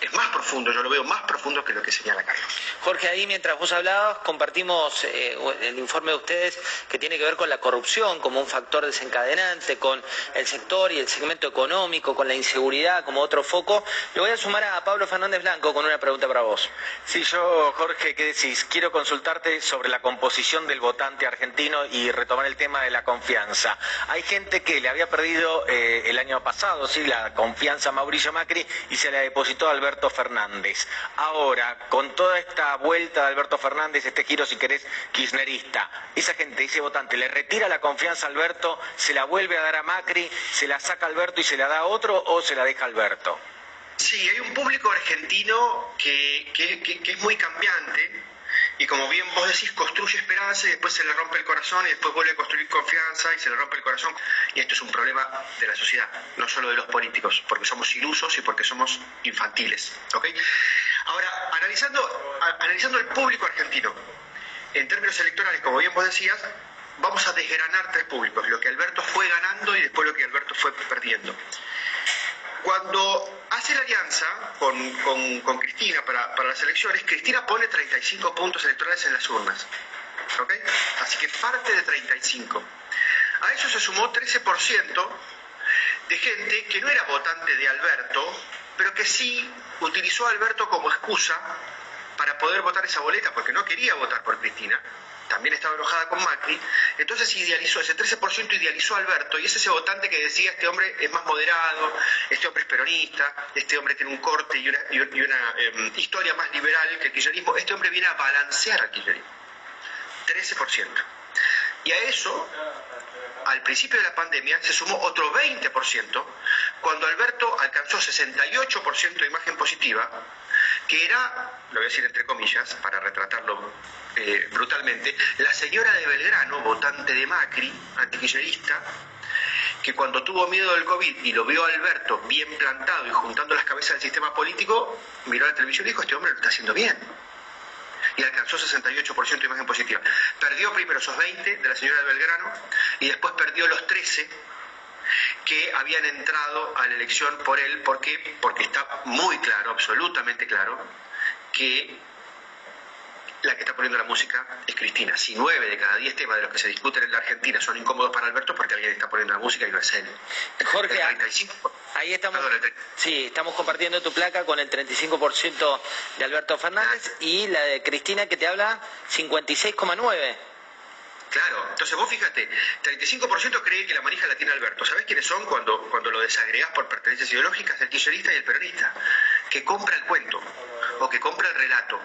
es más profundo, yo lo veo más profundo que lo que señala Carlos. Jorge, ahí mientras vos hablabas, compartimos eh, el informe de ustedes que tiene que ver con la corrupción como un factor desencadenante, con el sector y el segmento económico, con la inseguridad como otro foco. Le voy a sumar a Pablo Fernández Blanco con una pregunta para vos. Sí, yo, Jorge, ¿qué decís? Quiero consultarte sobre la composición del votante argentino y retomar el tema de la confianza. Hay gente que le había perdido eh, el año pasado, sí, la confianza a Mauricio Macri y se la depositó a Alberto Alberto Fernández. Ahora, con toda esta vuelta de Alberto Fernández, este giro, si querés, kirchnerista, esa gente, ese votante, le retira la confianza a Alberto, se la vuelve a dar a Macri, se la saca Alberto y se la da a otro o se la deja Alberto. Sí, hay un público argentino que, que es muy cambiante y como bien vos decís, construye esperanza y después se le rompe el corazón y después vuelve a construir confianza y se le rompe el corazón. Y esto es un problema de la sociedad, no solo de los políticos, porque somos ilusos y porque somos infantiles. Ahora, analizando, analizando el público argentino, en términos electorales, como bien vos decías, vamos a desgranar tres públicos, lo que Alberto fue ganando y después lo que Alberto fue perdiendo. Cuando hace la alianza con, Cristina para, las elecciones, Cristina pone 35 puntos electorales en las urnas. Así que parte de 35. A eso se sumó 13% de gente que no era votante de Alberto, pero que sí utilizó a Alberto como excusa para poder votar esa boleta, porque no quería votar por Cristina también estaba enojada con Macri, entonces idealizó, ese 13% idealizó a Alberto, y es ese votante que decía, este hombre es más moderado, este hombre es peronista, este hombre tiene un corte y una, em, historia más liberal que el kirchnerismo, este hombre viene a balancear al kirchnerismo. 13%. Y a eso, al principio de la pandemia, se sumó otro 20%, cuando Alberto alcanzó 68% de imagen positiva, que era, lo voy a decir entre comillas, para retratarlo eh, brutalmente, la señora de Belgrano, votante de Macri, antikirchnerista, que cuando tuvo miedo del COVID y lo vio a Alberto bien plantado y juntando las cabezas del sistema político, miró la televisión y dijo, este hombre lo está haciendo bien. Y alcanzó 68% de imagen positiva. Perdió primero esos 20 de la señora de Belgrano y después perdió los 13 que habían entrado a la elección por él. ¿Por qué? Porque está muy claro, absolutamente claro, que la que está poniendo la música es Cristina. Si nueve de cada diez temas de los que se discuten en la Argentina son incómodos para Alberto, porque alguien está poniendo la música y no es él. Jorge, El 35, ahí estamos. Perdón, Sí, estamos compartiendo tu placa con el 35% de Alberto Fernández y la de Cristina que te habla 56,9. Claro, entonces vos fíjate, 35% cree que la manija la tiene Alberto. ¿Sabés quiénes son cuando, cuando lo desagregás por pertenencias ideológicas? El kirchnerista y el peronista, que compra el cuento o que compra el relato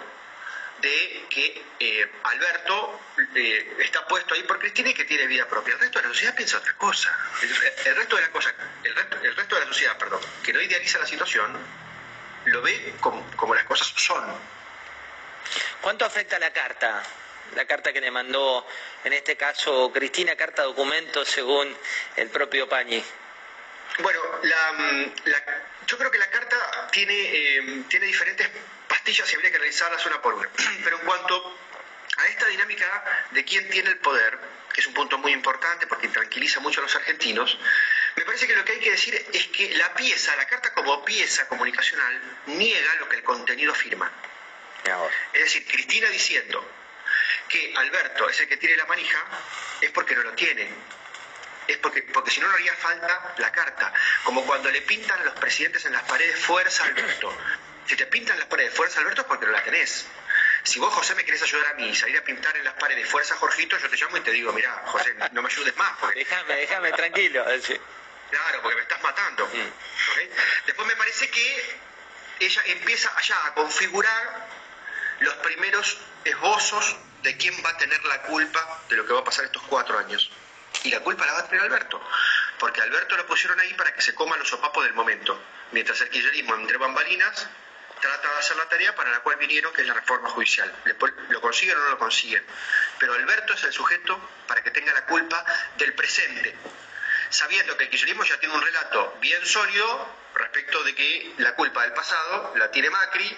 de que eh, Alberto eh, está puesto ahí por Cristina y que tiene vida propia. El resto de la sociedad piensa otra cosa. El, el resto de la cosa, el resto, el resto de la sociedad, perdón, que no idealiza la situación, lo ve como, como las cosas son. ¿Cuánto afecta la carta? La carta que le mandó, en este caso, Cristina, carta documento según el propio Pañi. Bueno, la, la- yo creo que la carta tiene, eh, tiene diferentes y habría que analizarlas una por una. Pero en cuanto a esta dinámica de quién tiene el poder, que es un punto muy importante porque tranquiliza mucho a los argentinos, me parece que lo que hay que decir es que la pieza, la carta como pieza comunicacional, niega lo que el contenido afirma. Es decir, Cristina diciendo que Alberto es el que tiene la manija, es porque no lo tiene. Es porque, porque si no, no haría falta la carta. Como cuando le pintan a los presidentes en las paredes fuerza Alberto. Si te pintan las paredes fuerza Alberto es porque no la tenés. Si vos, José, me querés ayudar a mí y salir a pintar en las paredes fuerza Jorgito, yo te llamo y te digo, mira, José, no me ayudes más. Porque... Déjame, déjame tranquilo. sí. Claro, porque me estás matando. ¿ok? Después me parece que ella empieza allá a configurar los primeros esbozos de quién va a tener la culpa de lo que va a pasar estos cuatro años. Y la culpa la va a tener Alberto, porque Alberto lo pusieron ahí para que se coma los sopapos del momento, mientras el kirchnerismo entre bambalinas trata de hacer la tarea para la cual vinieron, que es la reforma judicial. ¿Lo consiguen o no lo consiguen? Pero Alberto es el sujeto para que tenga la culpa del presente, sabiendo que el kirchnerismo ya tiene un relato bien sólido respecto de que la culpa del pasado la tiene Macri,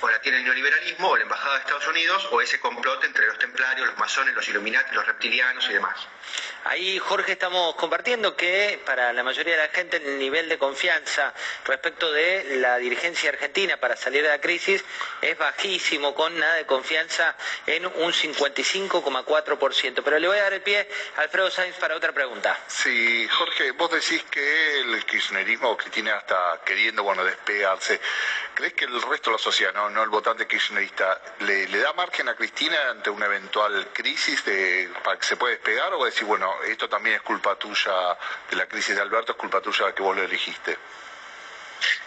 o la tiene el neoliberalismo, o la Embajada de Estados Unidos, o ese complot entre los templarios, los masones, los Illuminati, los reptilianos y demás. Ahí, Jorge, estamos compartiendo que para la mayoría de la gente el nivel de confianza respecto de la dirigencia argentina para salir de la crisis es bajísimo, con nada de confianza en un 55,4%. Pero le voy a dar el pie a Alfredo Sainz para otra pregunta. Sí, Jorge, vos decís que el kirchnerismo Cristina está queriendo, bueno, despegarse. ¿Crees que el resto de la sociedad, no, no el votante kirchnerista, le, le da margen a Cristina ante una eventual crisis de, para que se pueda despegar o decir, bueno, esto también es culpa tuya de la crisis de Alberto, es culpa tuya que vos lo elegiste?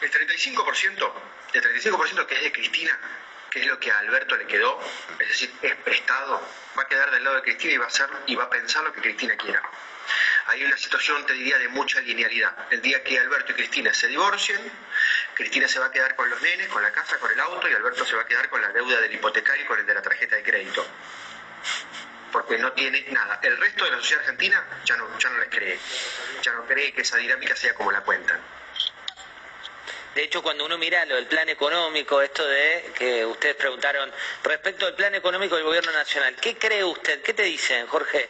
El 35%, el 35% que es de Cristina, que es lo que a Alberto le quedó, es decir, es prestado, va a quedar del lado de Cristina y va a hacer y va a pensar lo que Cristina quiera. Hay una situación, te diría, de mucha linealidad. El día que Alberto y Cristina se divorcien, Cristina se va a quedar con los nenes, con la casa, con el auto, y Alberto se va a quedar con la deuda del hipotecario y con el de la tarjeta de crédito. Porque no tiene nada. El resto de la sociedad argentina ya no, ya no les cree. Ya no cree que esa dinámica sea como la cuentan. De hecho, cuando uno mira lo del plan económico, esto de que ustedes preguntaron respecto al plan económico del gobierno nacional, ¿qué cree usted? ¿Qué te dicen, Jorge?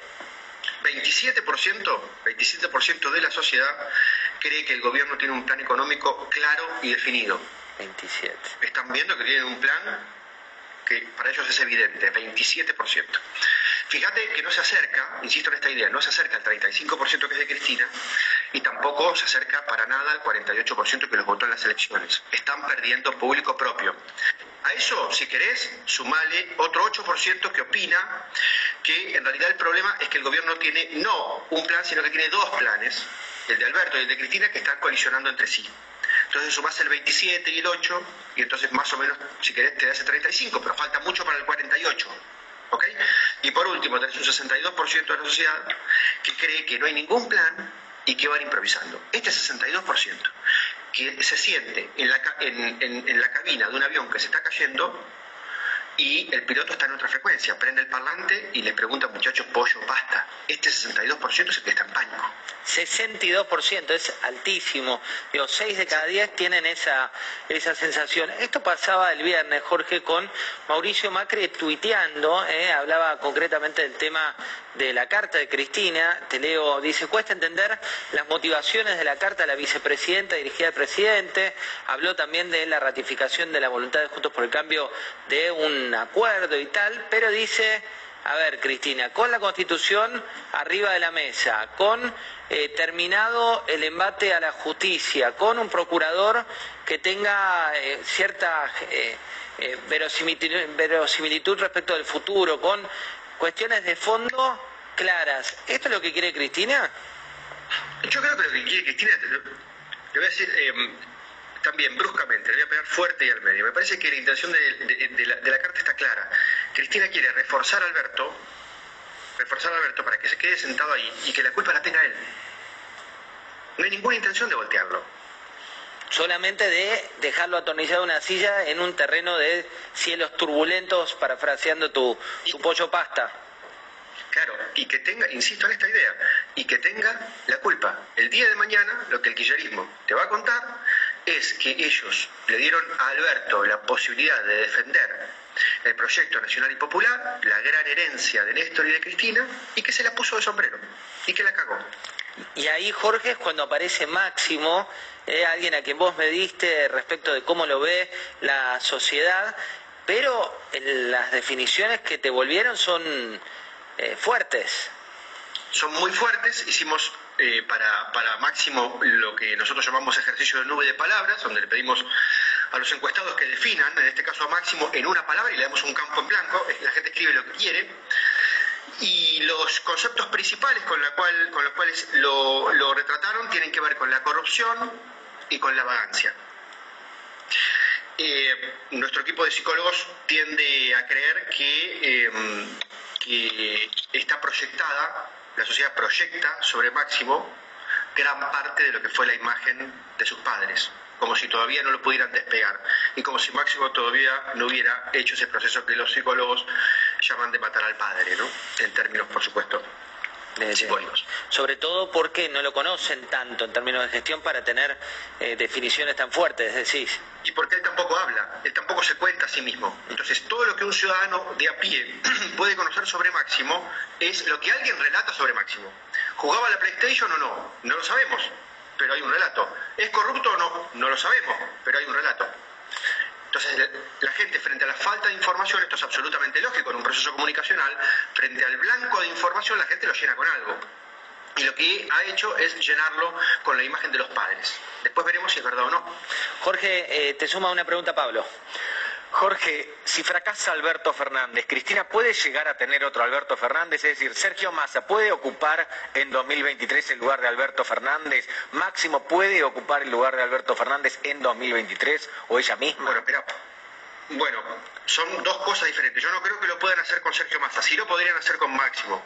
27%, 27% de la sociedad cree que el gobierno tiene un plan económico claro y definido. 27. Están viendo que tienen un plan que para ellos es evidente, 27%. Fíjate que no se acerca, insisto en esta idea, no se acerca al 35% que es de Cristina y tampoco se acerca para nada al 48% que los votó en las elecciones. Están perdiendo público propio. A eso, si querés, sumale otro 8% que opina que en realidad el problema es que el gobierno tiene no un plan, sino que tiene dos planes, el de Alberto y el de Cristina, que están colisionando entre sí. Entonces sumás el 27 y el 8, y entonces más o menos, si querés, te da ese 35, pero falta mucho para el 48. ¿Ok? Y por último, tenés un 62% de la sociedad que cree que no hay ningún plan y que van improvisando. Este 62% que se siente en la, en- en la cabina de un avión que se está cayendo y el piloto está en otra frecuencia, prende el parlante y le pregunta, muchachos, pollo, basta. Este 62% es el que está en pánico. 62%, es altísimo. Digo, 6 de cada 10 tienen esa, esa sensación. Esto pasaba el viernes, Jorge, con Mauricio Macri tuiteando, eh, hablaba concretamente del tema de la carta de Cristina. Te leo, dice, cuesta entender las motivaciones de la carta de la vicepresidenta dirigida al presidente. Habló también de la ratificación de la voluntad de Juntos por el Cambio de un un acuerdo y tal, pero dice, a ver, Cristina, con la Constitución arriba de la mesa, con eh, terminado el embate a la justicia, con un procurador que tenga eh, cierta eh, verosimilitud respecto del futuro, con cuestiones de fondo claras. ¿Esto es lo que quiere Cristina? Yo creo que lo que quiere Cristina, le voy a decir em, también bruscamente, le voy a pegar fuerte y al medio. Me parece que la intención de, la, carta está clara. Cristina quiere reforzar a Alberto, reforzar a Alberto para que se quede sentado ahí y que la culpa la tenga él. No hay ninguna intención de voltearlo. Solamente de dejarlo atornillado en una silla en un terreno de cielos turbulentos, parafraseando tu, tu pollo pasta. Claro, y que tenga, insisto en esta idea, y que tenga la culpa. El día de mañana, lo que el quillerismo te va a contar es que ellos le dieron a Alberto la posibilidad de defender el proyecto nacional y popular, la gran herencia de Néstor y de Cristina, y que se la puso de sombrero, y que la cagó. Y ahí, Jorge, es cuando aparece Máximo, eh, alguien a quien vos me diste respecto de cómo lo ve la sociedad, pero las definiciones que te volvieron son eh, fuertes. Son muy fuertes, hicimos eh, para, para Máximo lo que nosotros llamamos ejercicio de nube de palabras, donde le pedimos a los encuestados que definan, en este caso a Máximo, en una palabra y le damos un campo en blanco, la gente escribe lo que quiere, y los conceptos principales con, los cuales lo, retrataron tienen que ver con la corrupción y con la vagancia. Eh, nuestro equipo de psicólogos tiende a creer eh, que está proyectada, la sociedad proyecta sobre Máximo gran parte de lo que fue la imagen de sus padres, como si todavía no lo pudieran despegar y como si Máximo todavía no hubiera hecho ese proceso que los psicólogos llaman de matar al padre, ¿no? En términos, por supuesto, sobre todo porque no lo conocen tanto en términos de gestión para tener eh, definiciones tan fuertes, decís. Y porque él tampoco habla, él tampoco se cuenta a sí mismo. Entonces, todo lo que un ciudadano de a pie puede conocer sobre Máximo es lo que alguien relata sobre Máximo. ¿Jugaba la PlayStation o no? No lo sabemos, pero hay un relato. ¿Es corrupto o no? No lo sabemos, pero hay un relato. Entonces, la gente frente a la falta de información, esto es absolutamente lógico en un proceso comunicacional, frente al blanco de información la gente lo llena con algo. Y lo que ha hecho es llenarlo con la imagen de los padres. Después veremos si es verdad o no. Jorge, eh, te suma una pregunta Pablo. Jorge, si fracasa Alberto Fernández, ¿Cristina puede llegar a tener otro Alberto Fernández? Es decir, Sergio Massa puede ocupar en 2023 el lugar de Alberto Fernández, Máximo puede ocupar el lugar de Alberto Fernández en 2023 o ella misma. Bueno, pero, bueno, son dos cosas diferentes. Yo no creo que lo puedan hacer con Sergio Massa, sí lo podrían hacer con Máximo.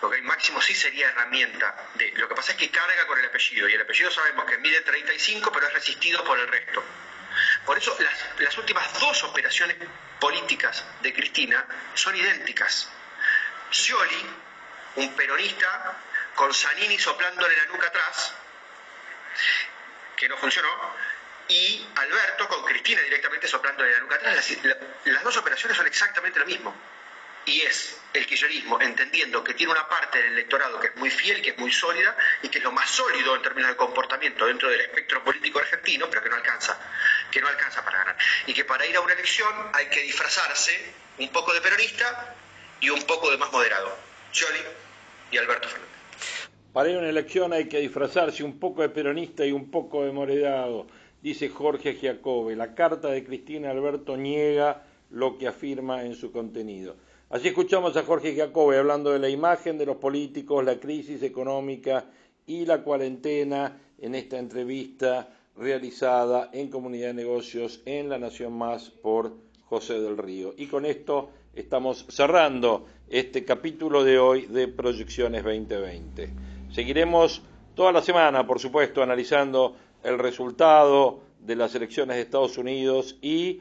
Porque Máximo sí sería herramienta de. Lo que pasa es que carga con el apellido, y el apellido sabemos que mide 35, pero es resistido por el resto. Por eso las, últimas dos operaciones políticas de Cristina son idénticas. Scioli, un peronista, con Zanini soplándole la nuca atrás, que no funcionó, y Alberto con Cristina directamente soplándole la nuca atrás. las dos operaciones son exactamente lo mismo y es el kirchnerismo entendiendo que tiene una parte del electorado que es muy fiel, que es muy sólida y que es lo más sólido en términos de comportamiento dentro del espectro político argentino, pero que no alcanza, que no alcanza para ganar. Y que para ir a una elección hay que disfrazarse un poco de peronista y un poco de más moderado. Scioli y Alberto Fernández. Para ir a una elección hay que disfrazarse un poco de peronista y un poco de moderado, dice Jorge Giacobbe. La carta de Cristina Alberto niega lo que afirma en su contenido. Así escuchamos a Jorge Jacobe hablando de la imagen de los políticos, la crisis económica y la cuarentena en esta entrevista realizada en Comunidad de Negocios en La Nación Más por José del Río. Y con esto estamos cerrando este capítulo de hoy de Proyecciones 2020. Seguiremos toda la semana, por supuesto, analizando el resultado de las elecciones de Estados Unidos y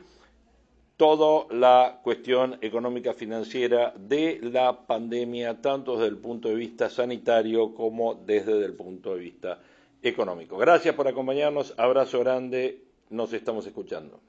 toda la cuestión económica financiera de la pandemia, tanto desde el punto de vista sanitario como desde el punto de vista económico. Gracias por acompañarnos, abrazo grande, nos estamos escuchando.